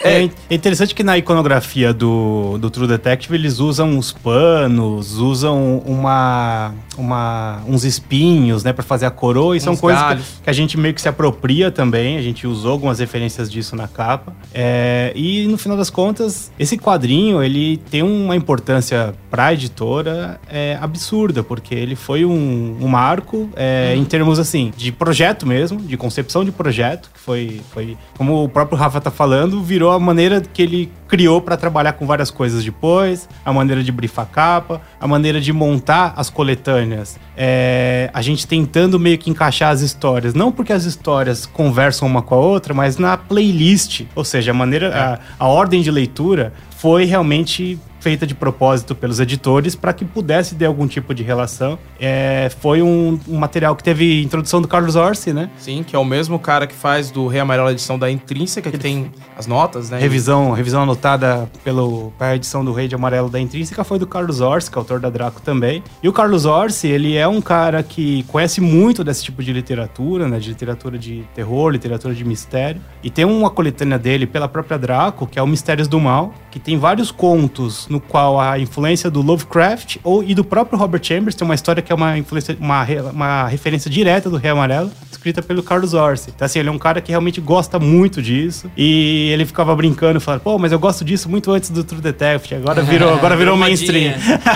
Speaker 2: É, é interessante que na iconografia do, do True Detective eles usam uns panos, usam uma, uma, uns espinhos, né, pra fazer a coroa. E são
Speaker 1: Uns
Speaker 2: coisas
Speaker 1: galhos.
Speaker 2: que, que a gente meio que se apropria também. A gente usou algumas referências disso na capa. É, e no final das contas, esse quadrinho ele tem uma importância pra editora é, absurda, porque ele foi um, um marco é, em termos assim de projeto mesmo, de concepção de projeto, que foi, foi como o próprio Rafa tá falando, virou a maneira que ele criou pra trabalhar com várias coisas depois, a maneira de brifar capa, a maneira de montar as coletâneas. É, a gente tentando meio que encaixar as histórias, não porque as histórias conversam uma com a outra, mas na playlist, ou seja, a maneira, a, a ordem de leitura foi realmente feita de propósito pelos editores para que pudesse ter algum tipo de relação. É, foi um, um material que teve introdução do Carlos Orsi, né?
Speaker 1: Sim, que é o mesmo cara que faz do Rei Amarelo a edição da Intrínseca, que tem as notas, né?
Speaker 2: Revisão, revisão anotada pelo, pela edição do Rei de Amarelo da Intrínseca foi do Carlos Orsi, que é autor da Draco também. E o Carlos Orsi, ele é um cara que conhece muito desse tipo de literatura, né? De literatura de terror, literatura de mistério. E tem uma coletânea dele pela própria Draco, que é o Mistérios do Mal, que tem vários contos no qual a influência do Lovecraft ou, e do próprio Robert Chambers tem uma história que é uma, influência, uma, uma referência direta do Rei Amarelo, escrita pelo Carlos Orsi. Então, assim, ele é um cara que realmente gosta muito disso. E ele ficava brincando, falando, pô, mas eu gosto disso muito antes do True Detective. Agora virou, agora virou mainstream.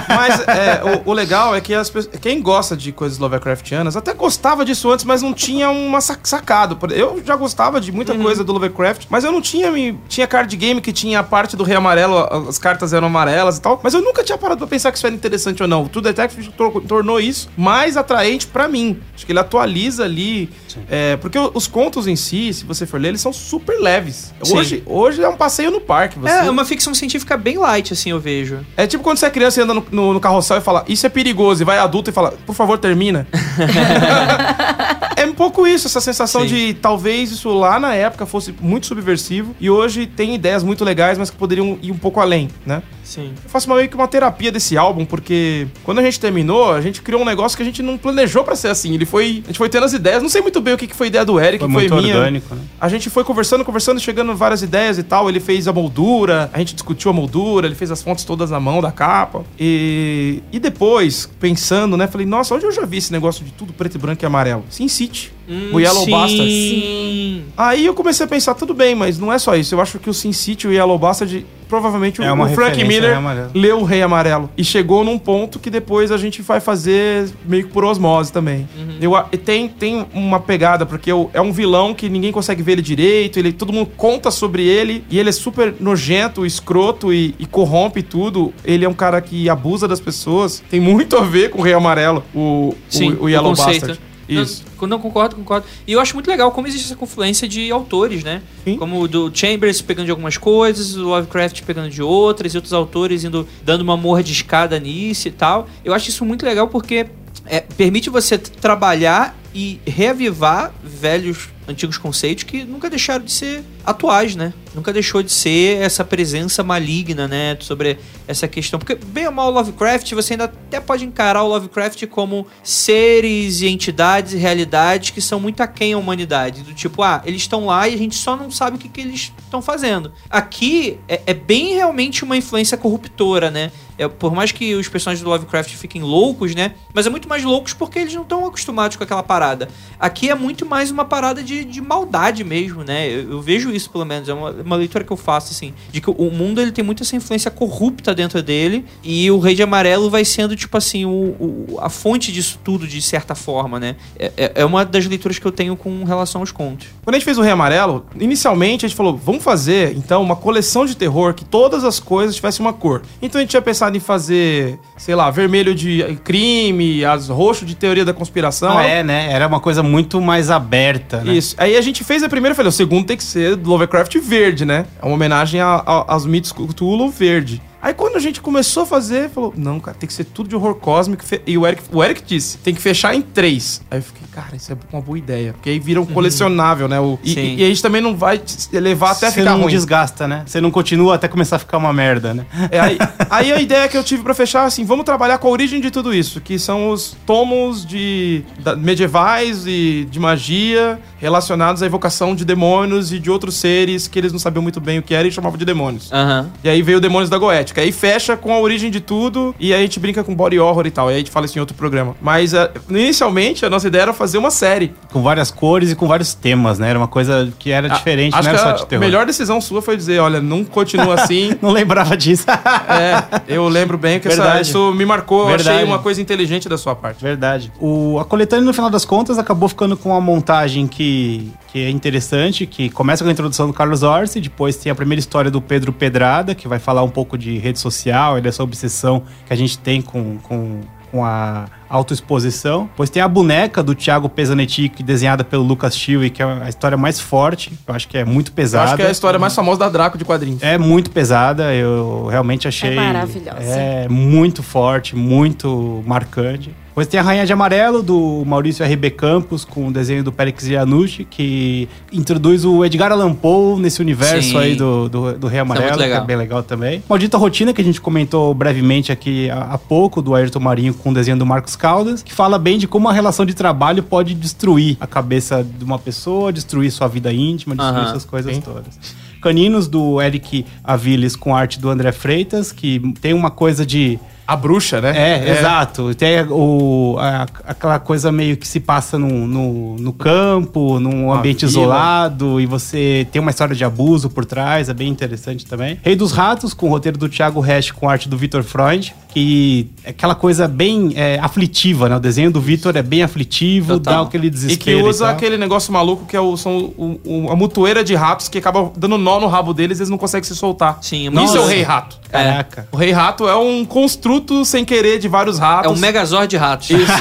Speaker 1: Mas é, o, o legal é que as pessoas- quem gosta de coisas Lovecraftianas até gostava disso antes, mas não tinha uma sac- sacado. Eu já gostava de muita coisa do Lovecraft, mas eu não tinha. me- Tinha card game que tinha a parte do Rei Amarelo, a- as cartas eram amarelas e tal, mas eu nunca tinha parado pra pensar que isso era interessante ou não. O True Detective tor- tornou isso mais atraente pra mim. Acho que ele atualiza ali. É, porque os contos em si, se você for ler, eles são super leves.
Speaker 3: Sim.
Speaker 1: Hoje, hoje é um passeio no parque. Você...
Speaker 3: É uma ficção científica bem light, assim, eu vejo.
Speaker 1: É tipo quando você é criança e anda no, no, no carrossel e fala, isso é perigoso, e vai adulto e fala, por favor, termina. é um pouco isso, essa sensação
Speaker 3: Sim.
Speaker 1: de talvez isso lá na época fosse muito subversivo e hoje tem ideias muito legais, mas que poderiam ir um pouco além, né?
Speaker 3: Sim.
Speaker 1: Eu faço uma- meio que uma terapia desse álbum, porque quando a gente terminou, a gente criou um negócio que a gente não planejou pra ser assim. Ele foi. A gente foi tendo as ideias. Não sei muito bem o que que foi ideia do Eric,
Speaker 2: Foi
Speaker 1: que foi
Speaker 2: muito
Speaker 1: minha.
Speaker 2: orgânico, né?
Speaker 1: A gente foi conversando, conversando, chegando várias ideias e tal. Ele fez a moldura, a gente discutiu a moldura, ele fez as fontes todas na mão da capa. E, e depois, pensando, né, falei, nossa, onde eu já vi esse negócio de tudo preto e branco e amarelo? Sin City. O Yellow
Speaker 3: sim.
Speaker 1: Bastard.
Speaker 3: Sim.
Speaker 1: Aí eu comecei a pensar, tudo bem, mas não é só isso. Eu acho que o Sin City e o Yellow Bastard, provavelmente o,
Speaker 2: É uma
Speaker 1: o Frank
Speaker 2: referência,
Speaker 1: Miller
Speaker 2: Rei Amarelo.
Speaker 1: leu o Rei Amarelo. E chegou num ponto que depois a gente vai fazer meio que por osmose também. Eu, a- e tem, tem uma pegada, porque eu- é um vilão que ninguém consegue ver ele direito, ele, todo mundo conta sobre ele, e ele é super nojento, escroto e, e corrompe tudo. Ele é um cara que abusa das pessoas. Tem muito a ver com o Rei Amarelo, o,
Speaker 3: Sim,
Speaker 1: o, o Yellow
Speaker 3: conceito.
Speaker 1: Bastard. Isso.
Speaker 3: Não, não concordo, concordo. E eu acho muito legal como existe essa confluência de autores, né?
Speaker 1: Sim.
Speaker 3: Como o do Chambers pegando de algumas coisas, o Lovecraft pegando de outras, e outros autores indo dando uma mordiscada nisso e tal. Eu acho isso muito legal porque é, permite você trabalhar e reavivar velhos, antigos conceitos que nunca deixaram de ser atuais, né? Nunca deixou de ser essa presença maligna, né? Sobre essa questão. Porque, bem ou mal, Lovecraft, você ainda até pode encarar o Lovecraft como seres e entidades e realidades que são muito aquém à humanidade. Do tipo, ah, eles estão lá e a gente só não sabe o que, que eles estão fazendo. Aqui é, é bem realmente uma influência corruptora, né? É, por mais que os personagens do Lovecraft fiquem loucos, né? Mas é muito mais loucos porque eles não estão acostumados com aquela parada. Aqui é muito mais uma parada de, de maldade mesmo, né? Eu, eu vejo isso, pelo menos. É uma, uma leitura que eu faço, assim. De que o mundo ele tem muita essa influência corrupta dentro dele. E o Rei de Amarelo vai sendo, tipo assim, o, o- a fonte disso tudo, de certa forma, né? É, é- é uma das leituras que eu tenho com relação aos contos.
Speaker 1: Quando a gente fez o Rei Amarelo, inicialmente a gente falou, vamos fazer, então, uma coleção de terror que todas as coisas tivessem uma cor. Então a gente tinha pensado em fazer, sei lá, vermelho de crime, as roxo de teoria da conspiração.
Speaker 2: Não é, né? Era uma coisa muito mais aberta, né?
Speaker 1: Isso. Aí a gente fez a primeira e falei, o segundo tem que ser Lovecraft verde, né? É uma homenagem a- aos mitos Cthulhu verde. Aí quando a gente começou a fazer, falou, não, cara, tem que ser tudo de horror cósmico. E o Eric, o Eric disse, tem que fechar em três. Aí eu fiquei, cara, isso é uma boa ideia. Porque aí vira um colecionável, né? O, e, e- e a gente também não vai levar até
Speaker 2: Você
Speaker 1: ficar
Speaker 2: não
Speaker 1: ruim.
Speaker 2: desgasta, né? Você não continua até começar a ficar uma merda, né?
Speaker 1: É, aí, aí a ideia que eu tive pra fechar, assim, vamos trabalhar com a origem de tudo isso, que são os tomos de da- medievais e de magia relacionados à evocação de demônios e de outros seres que eles não sabiam muito bem o que era e chamavam de demônios.
Speaker 3: Aham.
Speaker 1: E aí veio o Demônios da Goética. Aí fecha com a origem de tudo e aí a gente brinca com body horror e tal. E aí a gente fala isso em outro programa. Mas eh, inicialmente a nossa ideia era fazer uma série.
Speaker 2: Com várias cores e com vários temas, né? Era uma coisa que era diferente,
Speaker 1: Ah, Acho
Speaker 2: não era só
Speaker 1: a
Speaker 2: de terror.
Speaker 1: melhor decisão sua foi dizer, olha, não continua assim.
Speaker 2: Não lembrava disso.
Speaker 1: É, eu lembro bem que essa- isso me marcou. Eu
Speaker 2: Verdade.
Speaker 1: achei uma coisa inteligente da sua parte.
Speaker 2: Verdade. O, a coletânea, no final das contas, acabou ficando com uma montagem que, que é interessante, que começa com a introdução do Carlos Orsi, depois tem a primeira história do Pedro Pedrada, que vai falar um pouco de rede social e dessa obsessão que a gente tem com, com, com a autoexposição. Depois tem a boneca do Thiago Pesanetti, desenhada pelo Lucas Chiu, que é a história mais forte, eu acho que é muito
Speaker 1: Eu
Speaker 2: pesada.
Speaker 1: acho que é a história mais famosa da Draco de quadrinhos.
Speaker 2: É muito pesada, eu realmente achei.
Speaker 4: É maravilhosa.
Speaker 2: É muito forte, muito marcante. Depois tem a Rainha de Amarelo, do Maurício R.B. Campos, com o desenho do Perix Iannucci, que introduz o Edgar Allan Poe nesse universo
Speaker 3: Sim.
Speaker 2: aí do, do, do Rei Amarelo,
Speaker 3: muito
Speaker 2: que é bem legal também. Maldita Rotina, que a gente comentou brevemente aqui há, pouco, do Ayrton Marinho com o desenho do Marcos Caldas, que fala bem de como a relação de trabalho pode destruir a cabeça de uma pessoa, destruir sua vida íntima, destruir
Speaker 3: Aham,
Speaker 2: essas coisas todas. Caninos, do Eric Aviles, com arte do André Freitas, que tem uma coisa de
Speaker 1: A bruxa, né?
Speaker 2: é, exato. Tem o, a- aquela coisa meio que se passa no, no, no campo, num
Speaker 1: Uma
Speaker 2: ambiente
Speaker 1: vila.
Speaker 2: isolado, e você tem uma história de abuso por trás, é bem interessante também. Rei dos Ratos, com o roteiro do Thiago Resch, com arte do Vitor Freund, que é aquela coisa bem é, aflitiva, né? O desenho do Vitor é bem aflitivo,
Speaker 3: Total.
Speaker 2: dá aquele
Speaker 1: E
Speaker 2: desespero.
Speaker 1: que usa
Speaker 2: tal.
Speaker 1: aquele negócio maluco que é o, são o, o- a mutoeira de ratos que acaba dando nó no rabo deles e eles não conseguem se soltar.
Speaker 3: Sim,
Speaker 1: Isso é o. Rei Rato.
Speaker 2: Caraca.
Speaker 1: O Rei Rato é um construto sem querer de vários
Speaker 3: É
Speaker 1: ratos.
Speaker 3: um megazord de ratos.
Speaker 1: Isso.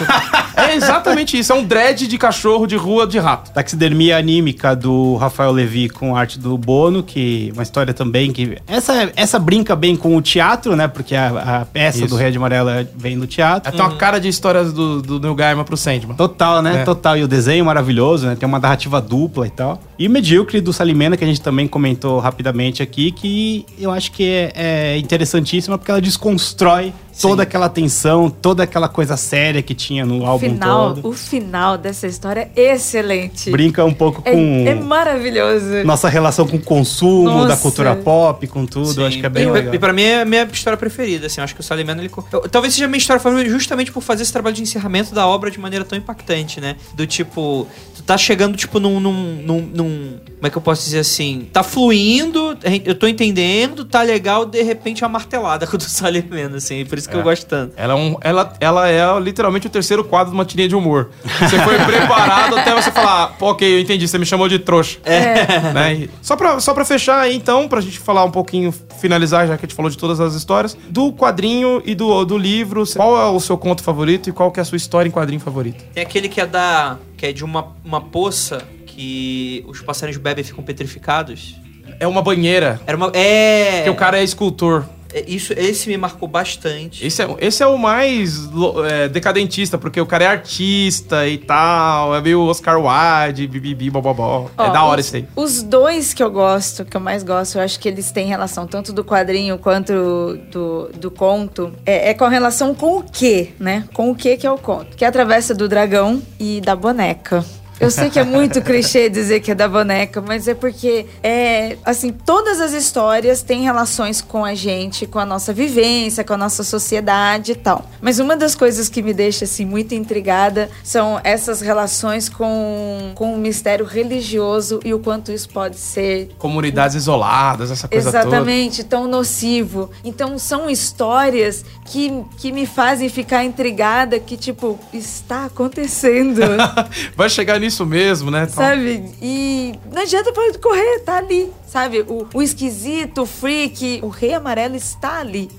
Speaker 1: é exatamente isso. É um dread de cachorro de rua de rato.
Speaker 2: Taxidermia anímica do Rafael Levi com arte do Bono, que é uma história também que. Essa, essa brinca bem com o teatro, né? Porque a, a peça
Speaker 1: Isso.
Speaker 2: do Rei de Amarela vem do teatro.
Speaker 1: Tem uma cara de histórias do, do Neil Gaiman pro Sandman.
Speaker 2: Total, né?
Speaker 1: É.
Speaker 2: Total. E o desenho maravilhoso, né? Tem uma narrativa dupla e tal. E o Medíocre do Salimena, que a gente também comentou rapidamente aqui, que eu acho que é, é interessantíssima porque ela desconstrói toda aquela tensão, toda aquela coisa séria que tinha no
Speaker 4: O
Speaker 2: álbum
Speaker 4: final,
Speaker 2: todo.
Speaker 4: o final dessa história é excelente.
Speaker 2: Brinca um pouco
Speaker 4: É,
Speaker 2: com
Speaker 4: é maravilhoso.
Speaker 2: nossa relação com o consumo,
Speaker 4: Nossa.
Speaker 2: da cultura pop, com tudo. Eu acho que é bem
Speaker 3: e,
Speaker 2: legal.
Speaker 3: E pra mim é a minha história preferida, assim. Eu acho que o Salimeno, ele... talvez seja a minha história favorita justamente por fazer esse trabalho de encerramento da obra de maneira tão impactante, né? Do tipo... Tá chegando, tipo, num... num, num, num- como é que eu posso dizer assim? Tá fluindo, eu tô entendendo, tá legal, de repente é uma martelada com o do Salimeno, assim. Por isso que eu gosto tanto.
Speaker 1: Ela é, um, ela, ela é literalmente o terceiro quadro de uma tirinha de humor. Você foi preparado até você falar, pô, ok, eu entendi, você me chamou de trouxa. É. Né? Só, pra, só pra fechar aí, então, pra gente falar um pouquinho, finalizar, já que a gente falou de todas as histórias, do quadrinho e do, do livro, qual é o seu conto favorito e qual que é a sua história em quadrinho favorita?
Speaker 3: Tem aquele que é da... que é de uma, uma poça que os passarinhos bebem e ficam petrificados.
Speaker 1: É uma banheira,
Speaker 3: Era uma... É...
Speaker 1: porque o cara é escultor.
Speaker 3: É, Isso, esse me marcou bastante.
Speaker 1: Esse é, esse é o mais é, decadentista, porque o cara é artista e tal, é meio Oscar Wilde, bibibi, bobobó. É da hora
Speaker 4: os,
Speaker 1: isso aí.
Speaker 4: Os dois que eu gosto, que eu mais gosto, eu acho que eles têm relação tanto do quadrinho quanto do, do conto. É, é com relação com o quê, né? Com o quê que é o conto. Que é a travessa do dragão e da boneca. Eu sei que é muito clichê dizer que é da boneca, mas é porque é assim, todas as histórias têm relações com a gente, com a nossa vivência, com a nossa sociedade e tal. Mas uma das coisas que me deixa assim muito intrigada são essas relações com, com o mistério religioso e o quanto isso pode ser
Speaker 1: Comunidades isoladas, essa coisa
Speaker 4: Exatamente, tão nocivo. Então são histórias que, que me fazem ficar intrigada que, tipo, está acontecendo.
Speaker 1: toda. Vai chegar nisso mesmo, né? Então,
Speaker 4: sabe? E não adianta pra correr, tá ali. Sabe? O, o esquisito, o freak, o rei amarelo está ali.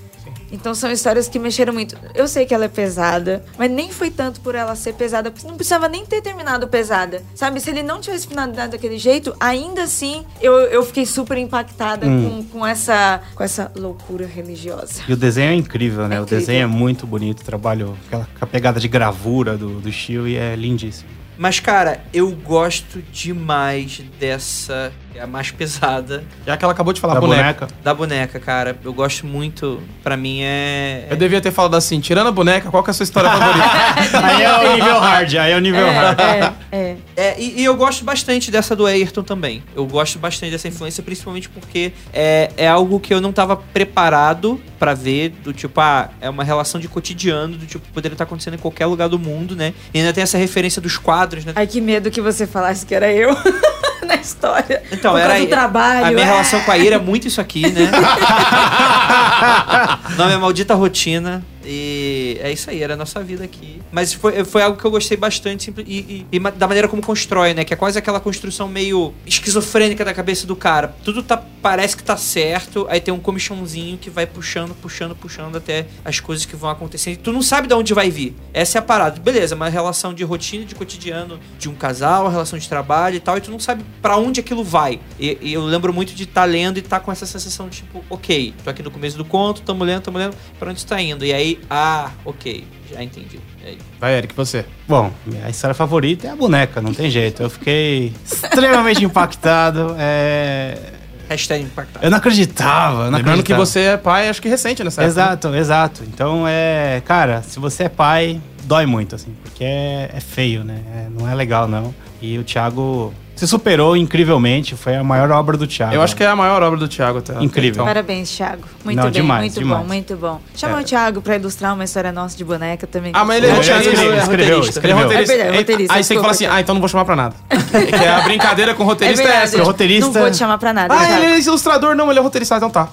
Speaker 4: Então são histórias que mexeram muito. Eu sei que ela é pesada, mas nem foi tanto por ela ser pesada, porque não precisava nem ter terminado pesada. Sabe? Se ele não tivesse finalizado daquele jeito, ainda assim eu, eu fiquei super impactada com, com, essa, com essa loucura religiosa.
Speaker 2: E o desenho é incrível, né?
Speaker 4: É
Speaker 2: o
Speaker 4: incrível.
Speaker 2: desenho é muito bonito, o trabalho, aquela com a pegada de gravura do, do Shio e é lindíssimo.
Speaker 3: Mas, cara, eu gosto demais dessa. É a mais pesada
Speaker 1: Já que ela acabou de falar
Speaker 2: da
Speaker 1: boneca.
Speaker 2: boneca.
Speaker 3: da boneca, cara. Eu gosto muito. Pra mim é.
Speaker 1: Eu devia ter falado assim, tirando a boneca, qual que é a sua história favorita?
Speaker 2: Aí é o nível hard, aí é o nível hard.
Speaker 4: É, é.
Speaker 3: É, e, e eu gosto bastante dessa do Ayrton também. Eu gosto bastante dessa influência, principalmente porque é, é algo que eu não tava preparado pra ver, do tipo, ah, é uma relação de cotidiano, do tipo, poderia estar acontecendo em qualquer lugar do mundo, né? E ainda tem essa referência dos quadros, né?
Speaker 4: Ai, que medo que você falasse que era eu na história.
Speaker 3: Então, era
Speaker 4: do trabalho.
Speaker 3: A minha
Speaker 4: é.
Speaker 3: relação com a Ira é muito isso aqui, né? nome é Maldita Rotina. E é isso aí, era a nossa vida aqui. Mas foi, foi algo que eu gostei bastante e, e- e da maneira como constrói, né? Que é quase aquela construção meio esquizofrênica da cabeça do cara. Tudo tá, parece que tá certo, aí tem um comichãozinho que vai puxando, puxando, puxando até as coisas que vão acontecendo. E tu não sabe de onde vai vir. Essa é a parada. Beleza, uma relação de rotina, de cotidiano de um casal, relação de trabalho e tal, e tu não sabe pra onde aquilo vai. E, e eu lembro muito de estar lendo e estar com essa sensação de tipo, ok, tô aqui no começo do conto, tamo lendo, tamo lendo, pra onde tá indo? E aí, ah, ok, já entendi.
Speaker 1: Vai, Eric, você.
Speaker 2: Bom, minha história favorita é a boneca, não tem jeito. Eu fiquei extremamente impactado. É...
Speaker 3: hashtag impactado.
Speaker 2: Eu não acreditava. eu Não
Speaker 1: Lembrando que
Speaker 2: acreditava.
Speaker 1: você é pai, acho que recente nessa época.
Speaker 2: Exato, exato. Então é. Cara, se você é pai, dói muito, assim, porque é, é feio, né? É- não é legal, não. E o Thiago se superou incrivelmente, foi a maior obra do Thiago.
Speaker 1: Eu acho que é a maior obra do Thiago até.
Speaker 2: Incrível.
Speaker 1: Então,
Speaker 4: Parabéns, Thiago. Muito
Speaker 2: Não,
Speaker 4: bem,
Speaker 2: demais,
Speaker 4: muito
Speaker 2: demais.
Speaker 4: bom, muito bom. Chama
Speaker 1: É.
Speaker 4: o Thiago pra ilustrar uma história nossa de boneca também.
Speaker 1: Ah, mas ele é roteirista.
Speaker 2: escreveu,
Speaker 3: ele é
Speaker 2: escreveu,
Speaker 3: roteirista.
Speaker 1: Ele é
Speaker 2: escreveu.
Speaker 1: roteirista.
Speaker 4: É roteirista,
Speaker 1: Aí você tem que falar assim, ah, então não vou chamar pra nada. É que a brincadeira com o roteirista é
Speaker 4: verdade,
Speaker 1: essa.
Speaker 2: é roteirista.
Speaker 4: Não vou te chamar pra nada,
Speaker 1: Ah,
Speaker 4: Thiago.
Speaker 1: ele é ilustrador? Não, ele é roteirista. Ah, Então tá.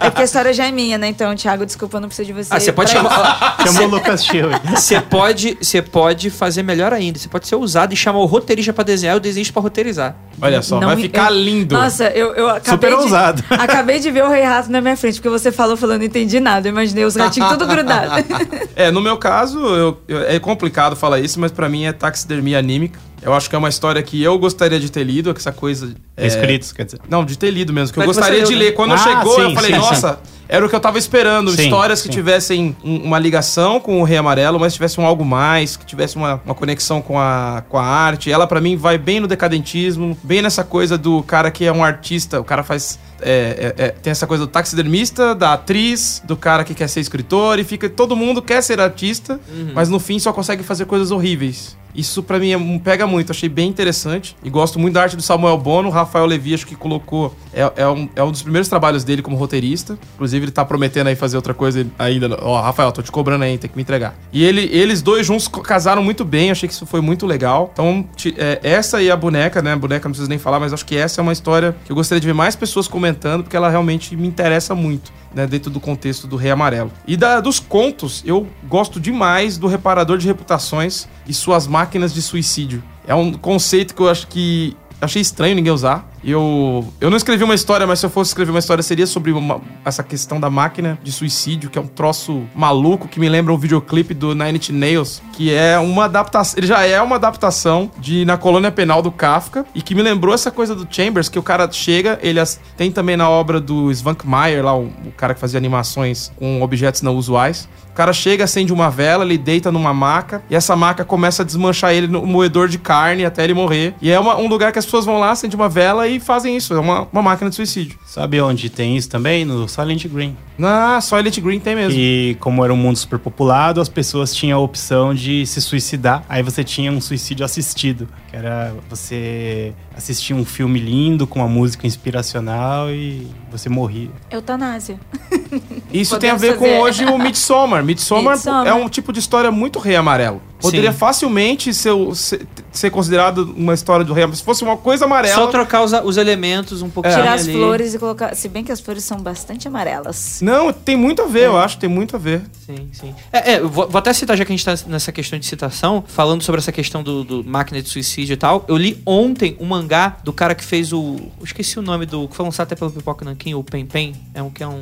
Speaker 4: É porque a história já é minha, né? Então, Thiago, desculpa, eu não preciso de você.
Speaker 3: Ah, você pode chamar.
Speaker 2: Chamou o Lucas Chiu.
Speaker 3: Você pode, você pode fazer melhor ainda. Você pode ser ousado e chamar o roteirista pra desenhar e o desenhista pra roteirizar.
Speaker 1: Olha só,
Speaker 4: Não,
Speaker 1: vai ficar
Speaker 4: eu-
Speaker 1: lindo.
Speaker 4: Nossa, eu, eu acabei
Speaker 2: Super
Speaker 4: de,
Speaker 2: ousado.
Speaker 4: Acabei de ver o Rei Rato na minha frente, porque você falou, falando, não entendi nada. Eu imaginei os ratinhos tudo grudados.
Speaker 1: É, no meu caso, eu- eu- é complicado falar isso, mas pra mim é taxidermia anímica. Eu acho que é uma história que eu gostaria de ter lido, essa coisa. é,
Speaker 2: Escritos, quer dizer.
Speaker 1: Não, de ter lido mesmo, que eu gostaria
Speaker 3: leu,
Speaker 1: de
Speaker 3: né?
Speaker 1: ler. Quando
Speaker 2: Ah,
Speaker 1: chegou,
Speaker 2: sim,
Speaker 1: eu falei,
Speaker 2: sim,
Speaker 1: nossa, era o que eu tava esperando.
Speaker 2: Sim,
Speaker 1: Histórias que
Speaker 2: sim.
Speaker 1: tivessem um- uma ligação com o Rei Amarelo, mas tivessem um algo mais, que tivesse uma, uma conexão com a, com a arte. Ela, pra mim, vai bem no decadentismo, bem nessa coisa do cara que é um artista, o cara faz. É, é, é, tem essa coisa do taxidermista, da atriz, do cara que quer ser escritor, e fica. Todo mundo quer ser artista, mas no fim só consegue fazer coisas horríveis. Isso pra mim é pega muito, achei bem interessante. E gosto muito da arte do Samuel Bono. O Rafael Levi, acho que colocou. É, é, um, é um dos primeiros trabalhos dele como roteirista. Inclusive, ele tá prometendo aí fazer outra coisa ainda. Ó, Rafael, tô te cobrando aí, tem que me entregar. E ele, eles dois juntos casaram muito bem, achei que isso foi muito legal. Então, é, essa e a boneca, né? A boneca não preciso nem falar, mas acho que essa é uma história que eu gostaria de ver mais pessoas comentando, porque ela realmente me interessa muito. Né, dentro do contexto do Rei Amarelo. E da- dos contos, eu gosto demais do Reparador de Reputações e suas máquinas de suicídio. É um conceito que eu acho que achei estranho ninguém usar. Eu, eu não escrevi uma história, mas se eu fosse escrever uma história seria sobre uma- essa questão da máquina de suicídio, que é um troço maluco que me lembra um videoclipe do Nine Inch Nails, que é uma adaptação, ele já é uma adaptação de Na Colônia Penal do Kafka e que me lembrou essa coisa do Chambers, que o cara chega, ele as- tem também na obra do Svankmajer lá, o, o cara que fazia animações com objetos não usuais cara chega, acende uma vela, ele deita numa maca, e essa maca começa a desmanchar ele no moedor de carne até ele morrer. E é uma- um lugar que as pessoas vão lá, acendem uma vela e fazem isso. É uma, uma máquina de suicídio.
Speaker 2: Sabe onde tem isso também? No Silent Green.
Speaker 1: Ah, só Elite Green tem mesmo.
Speaker 2: E como era um mundo superpopulado, as pessoas tinham a opção de se suicidar. Aí você tinha um suicídio assistido, que era você assistir um filme lindo com uma música inspiracional e você morria.
Speaker 4: Eutanásia.
Speaker 1: Isso
Speaker 4: Podemos
Speaker 1: tem a ver
Speaker 4: fazer.
Speaker 1: com hoje o Midsommar. Midsommar,
Speaker 4: Midsommar.
Speaker 1: é um tipo de história muito rei amarelo. Poderia
Speaker 3: Sim.
Speaker 1: facilmente ser, ser, ser considerado uma história do rei amarelo. Se fosse uma coisa amarela.
Speaker 3: Só trocar os, os elementos um pouquinho
Speaker 4: Tirar as
Speaker 3: ali.
Speaker 4: flores e colocar. Se bem que as flores são bastante amarelas.
Speaker 1: Não, tem muito a ver, eu acho. Tem muito a ver.
Speaker 3: Sim, sim. É, é, vou, vou até citar, já que a gente tá nessa questão de citação, falando sobre essa questão do, do máquina de suicídio e tal. Eu li ontem um mangá do cara que fez o. Eu esqueci o nome do. que foi lançado até pelo Pipoca Nankin, o Pen Pen. É um que é um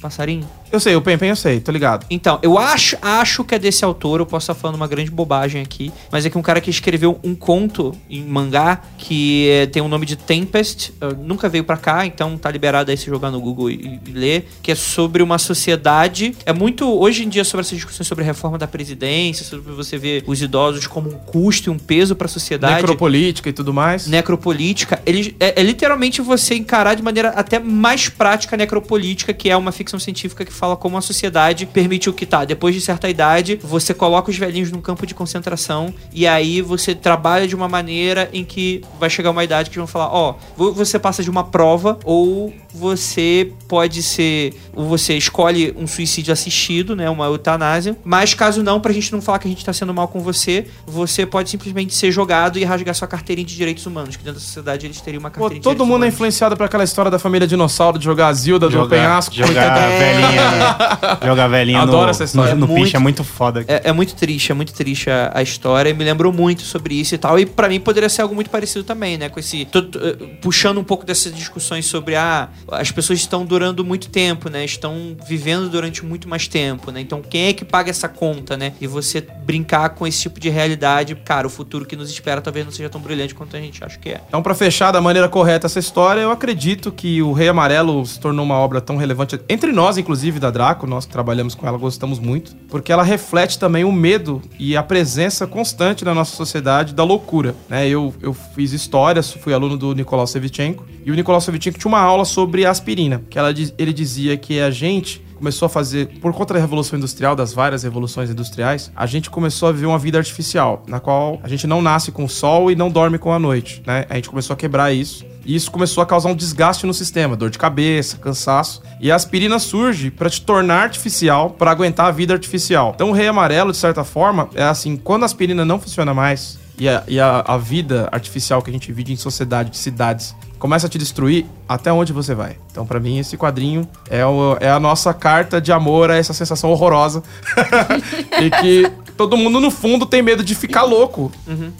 Speaker 3: passarinho.
Speaker 1: Eu sei, o Pen Pen eu sei, tô ligado.
Speaker 3: Então, eu acho, acho que é desse autor, eu posso estar falando uma grande bobagem aqui, mas é que um cara que escreveu um conto em mangá que eh, tem o nome de Tempest, eh, nunca veio pra cá, então tá liberado aí se jogar no Google e, e ler, que é sobre uma sociedade, é muito hoje em dia sobre essas discussões sobre a reforma da presidência, sobre você ver os idosos como um custo e um peso pra sociedade
Speaker 1: Necropolítica e tudo mais.
Speaker 3: necropolítica, ele é, é literalmente você encarar de maneira até mais prática a necropolítica, que é uma ficção científica que fala como a sociedade permitiu que tá, depois de certa idade, você coloca os velhinhos num campo de concentração e aí você trabalha de uma maneira em que vai chegar uma idade que vão falar, ó, vo- você passa de uma prova ou você pode ser, ou você escolhe um suicídio assistido, né, uma eutanásia, mas caso não, pra gente não falar que a gente tá sendo mal com você, você pode simplesmente ser jogado e rasgar sua carteirinha de direitos humanos, que dentro da sociedade eles teriam uma
Speaker 1: Pô,
Speaker 3: carteirinha de
Speaker 1: todo mundo é influenciado por aquela história da família dinossauro de jogar a Zilda do
Speaker 2: Jogar,
Speaker 1: penhasco. com
Speaker 2: jogar
Speaker 1: 80
Speaker 2: a velhinha, jogar a velhinha
Speaker 1: Adoro
Speaker 2: no,
Speaker 1: essa história.
Speaker 2: no, no
Speaker 3: É
Speaker 2: piche, é
Speaker 3: muito-
Speaker 2: muito foda.
Speaker 3: É, é muito triste, é muito triste a, a história. e Me lembrou muito sobre isso e tal. E pra mim poderia ser algo muito parecido também, né? Com esse. tô- tô, eh, puxando um pouco dessas discussões sobre ah, as pessoas estão durando muito tempo, né? Estão vivendo durante muito mais tempo, né? Então quem é que paga essa conta, né? E você brincar com esse tipo de realidade, cara, o futuro que nos espera talvez não seja tão brilhante quanto a gente acha que é.
Speaker 1: Então, pra fechar da maneira correta essa história, eu acredito que o Rei Amarelo se tornou uma obra tão relevante, entre nós, inclusive, da Draco, nós que trabalhamos com ela, gostamos muito, porque ela reflete também o medo e a presença constante na nossa sociedade da loucura. Né? Eu, eu fiz história, fui aluno do Nicolau Sevchenko, e o Nicolau Sevchenko tinha uma aula sobre aspirina, que ela, ele dizia que a gente começou a fazer, por conta da Revolução Industrial, das várias revoluções industriais, a gente começou a viver uma vida artificial, na qual a gente não nasce com o sol e não dorme com a noite, né? A gente começou a quebrar isso. E isso começou a causar um desgaste no sistema, dor de cabeça, cansaço. E a aspirina surge para te tornar artificial, para aguentar a vida artificial. Então o rei amarelo, de certa forma, é assim, quando a aspirina não funciona mais e a, e a, a vida artificial que a gente vive em sociedade, de cidades, começa a te destruir, até onde você vai? Então, pra mim, esse quadrinho é, o- é a nossa carta de amor a essa sensação horrorosa. e que todo mundo, no fundo, tem medo de ficar louco.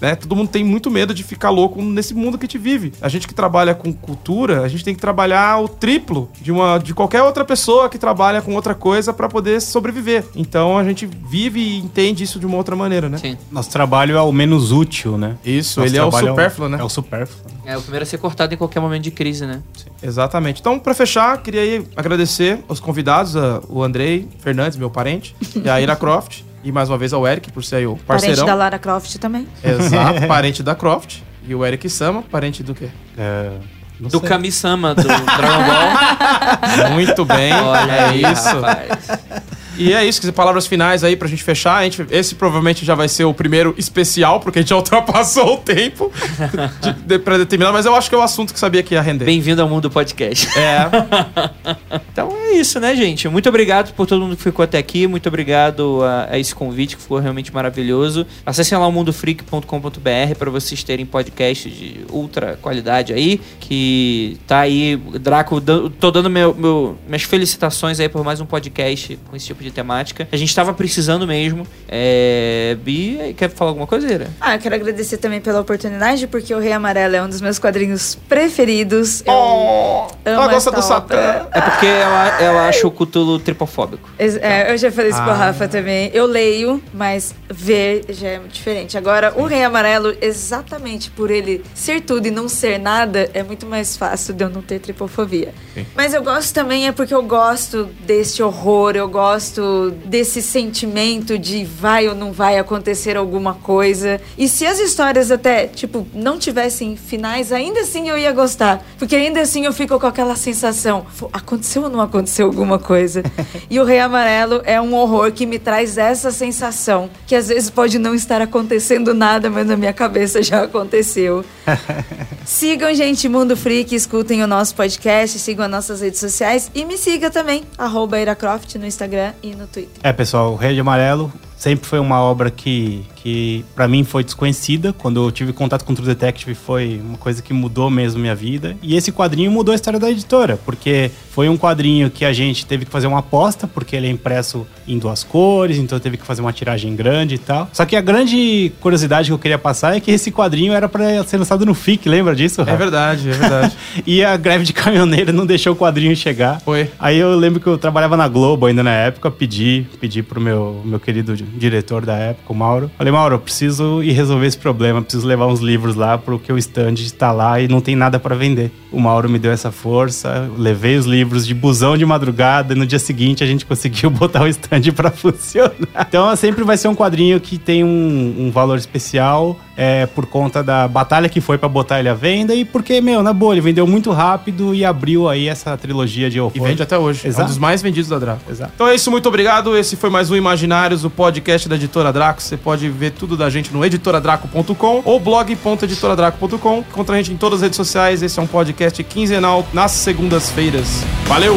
Speaker 1: Né? Todo mundo tem muito medo de ficar louco nesse mundo que a gente vive. A gente que trabalha com cultura, a gente tem que trabalhar o triplo de, uma, de qualquer outra pessoa que trabalha com outra coisa pra poder sobreviver. Então, a gente vive e entende isso de uma outra maneira, né?
Speaker 3: Sim.
Speaker 2: Nosso trabalho é o menos útil, né?
Speaker 1: Isso,
Speaker 2: Nosso
Speaker 1: ele é o
Speaker 2: trabalho
Speaker 1: supérfluo, né?
Speaker 2: É o supérfluo.
Speaker 3: É o primeiro a ser cortado em qualquer momento de crise, né?
Speaker 1: Exatamente. Então, pra fechar, queria aí agradecer aos convidados, a- o Andrei Fernandes, meu parente, e a Ira Croft, e mais uma vez ao Eric, por ser aí o
Speaker 4: Parente
Speaker 1: parceirão.
Speaker 4: da Lara Croft também.
Speaker 1: Exato, parente da Croft. E o Eric Sama, parente do quê?
Speaker 2: É, não
Speaker 3: Do. Kami-sama, do Dragon Ball.
Speaker 1: Muito bem,
Speaker 3: Olha
Speaker 1: é
Speaker 3: aí,
Speaker 1: isso.
Speaker 3: rapaz.
Speaker 1: E é isso, palavras finais aí pra gente fechar. Gente, esse provavelmente já vai ser o primeiro especial, porque a gente já ultrapassou o tempo de, de, pra determinar, mas eu acho que é o assunto que sabia que ia render.
Speaker 3: Bem-vindo ao mundo do podcast.
Speaker 1: É,
Speaker 3: Então é isso, né, gente? Muito obrigado por todo mundo que ficou até aqui. Muito obrigado a, a esse convite, que ficou realmente maravilhoso. Acessem lá o mundofreak.com.br para vocês terem podcast de ultra qualidade aí. Que tá aí, Draco, tô dando meu, meu- minhas felicitações aí por mais um podcast com esse tipo de temática. A gente tava precisando mesmo. É... Bi, quer falar alguma coisa, Ira?
Speaker 4: Ah, eu quero agradecer também pela oportunidade, porque o Rei Amarelo é um dos meus quadrinhos preferidos. Eu
Speaker 1: Oh, ela gosta do. Satã.
Speaker 3: É porque ela, ela acha o Cthulhu tripofóbico.
Speaker 4: É, eu já falei isso
Speaker 1: Ah.
Speaker 4: Rafa também. Eu leio, mas ver já é muito diferente. Agora, o Rei Amarelo, exatamente por ele ser tudo e não ser nada, é muito mais fácil de eu não ter tripofobia.
Speaker 1: Sim.
Speaker 4: Mas eu gosto também é porque eu gosto deste horror, eu gosto gosto desse sentimento de vai ou não vai acontecer alguma coisa. E se as histórias até, tipo, não tivessem finais, ainda assim eu ia gostar. Porque ainda assim eu fico com aquela sensação: "Pô, aconteceu ou não aconteceu alguma coisa? e o Rei Amarelo é um horror que me traz essa sensação. Que às vezes pode não estar acontecendo nada, mas na minha cabeça já aconteceu. Sigam, gente, Mundo Freak, escutem o nosso podcast, sigam as nossas redes sociais e me siga também, arroba Iracroft no Instagram e no Twitter.
Speaker 2: É, pessoal, o Rei de Amarelo sempre foi uma obra que, que para mim foi desconhecida. Quando eu tive contato com o True Detective foi uma coisa que mudou mesmo minha vida. E esse quadrinho mudou a história da editora, porque foi um quadrinho que a gente teve que fazer uma aposta, porque ele é impresso em duas cores, então teve que fazer uma tiragem grande e tal. Só que a grande curiosidade que eu queria passar é que esse quadrinho era para ser lançado no FIC, lembra disso?
Speaker 1: É
Speaker 2: Rafa?
Speaker 1: verdade, é verdade.
Speaker 2: E a greve de caminhoneiro não deixou o quadrinho chegar.
Speaker 1: Foi.
Speaker 2: Aí eu lembro que eu trabalhava na Globo ainda na época, pedi, pedi pro meu, meu querido diretor da época, o Mauro. Falei, Mauro, eu preciso ir resolver esse problema, preciso levar uns livros lá porque o stand está lá e não tem nada para vender. O Mauro me deu essa força, levei os livros de busão de madrugada e no dia seguinte a gente conseguiu botar o stand para funcionar. Então sempre vai ser um quadrinho que tem um, um valor especial é, por conta da batalha que foi para botar ele à venda e porque, meu, na boa, ele vendeu muito rápido e abriu aí essa trilogia de horror.
Speaker 1: E vende até hoje. É um
Speaker 2: Exato.
Speaker 1: dos mais vendidos da Draco.
Speaker 2: Exato.
Speaker 1: Então é isso, muito obrigado. Esse foi mais um Imaginários, o podcast da Editora Draco. Você pode ver tudo da gente no editoradraco.com ou blog.editoradraco.com. Encontra a gente em todas as redes sociais. Esse é um podcast quinzenal nas segundas-feiras. Valeu!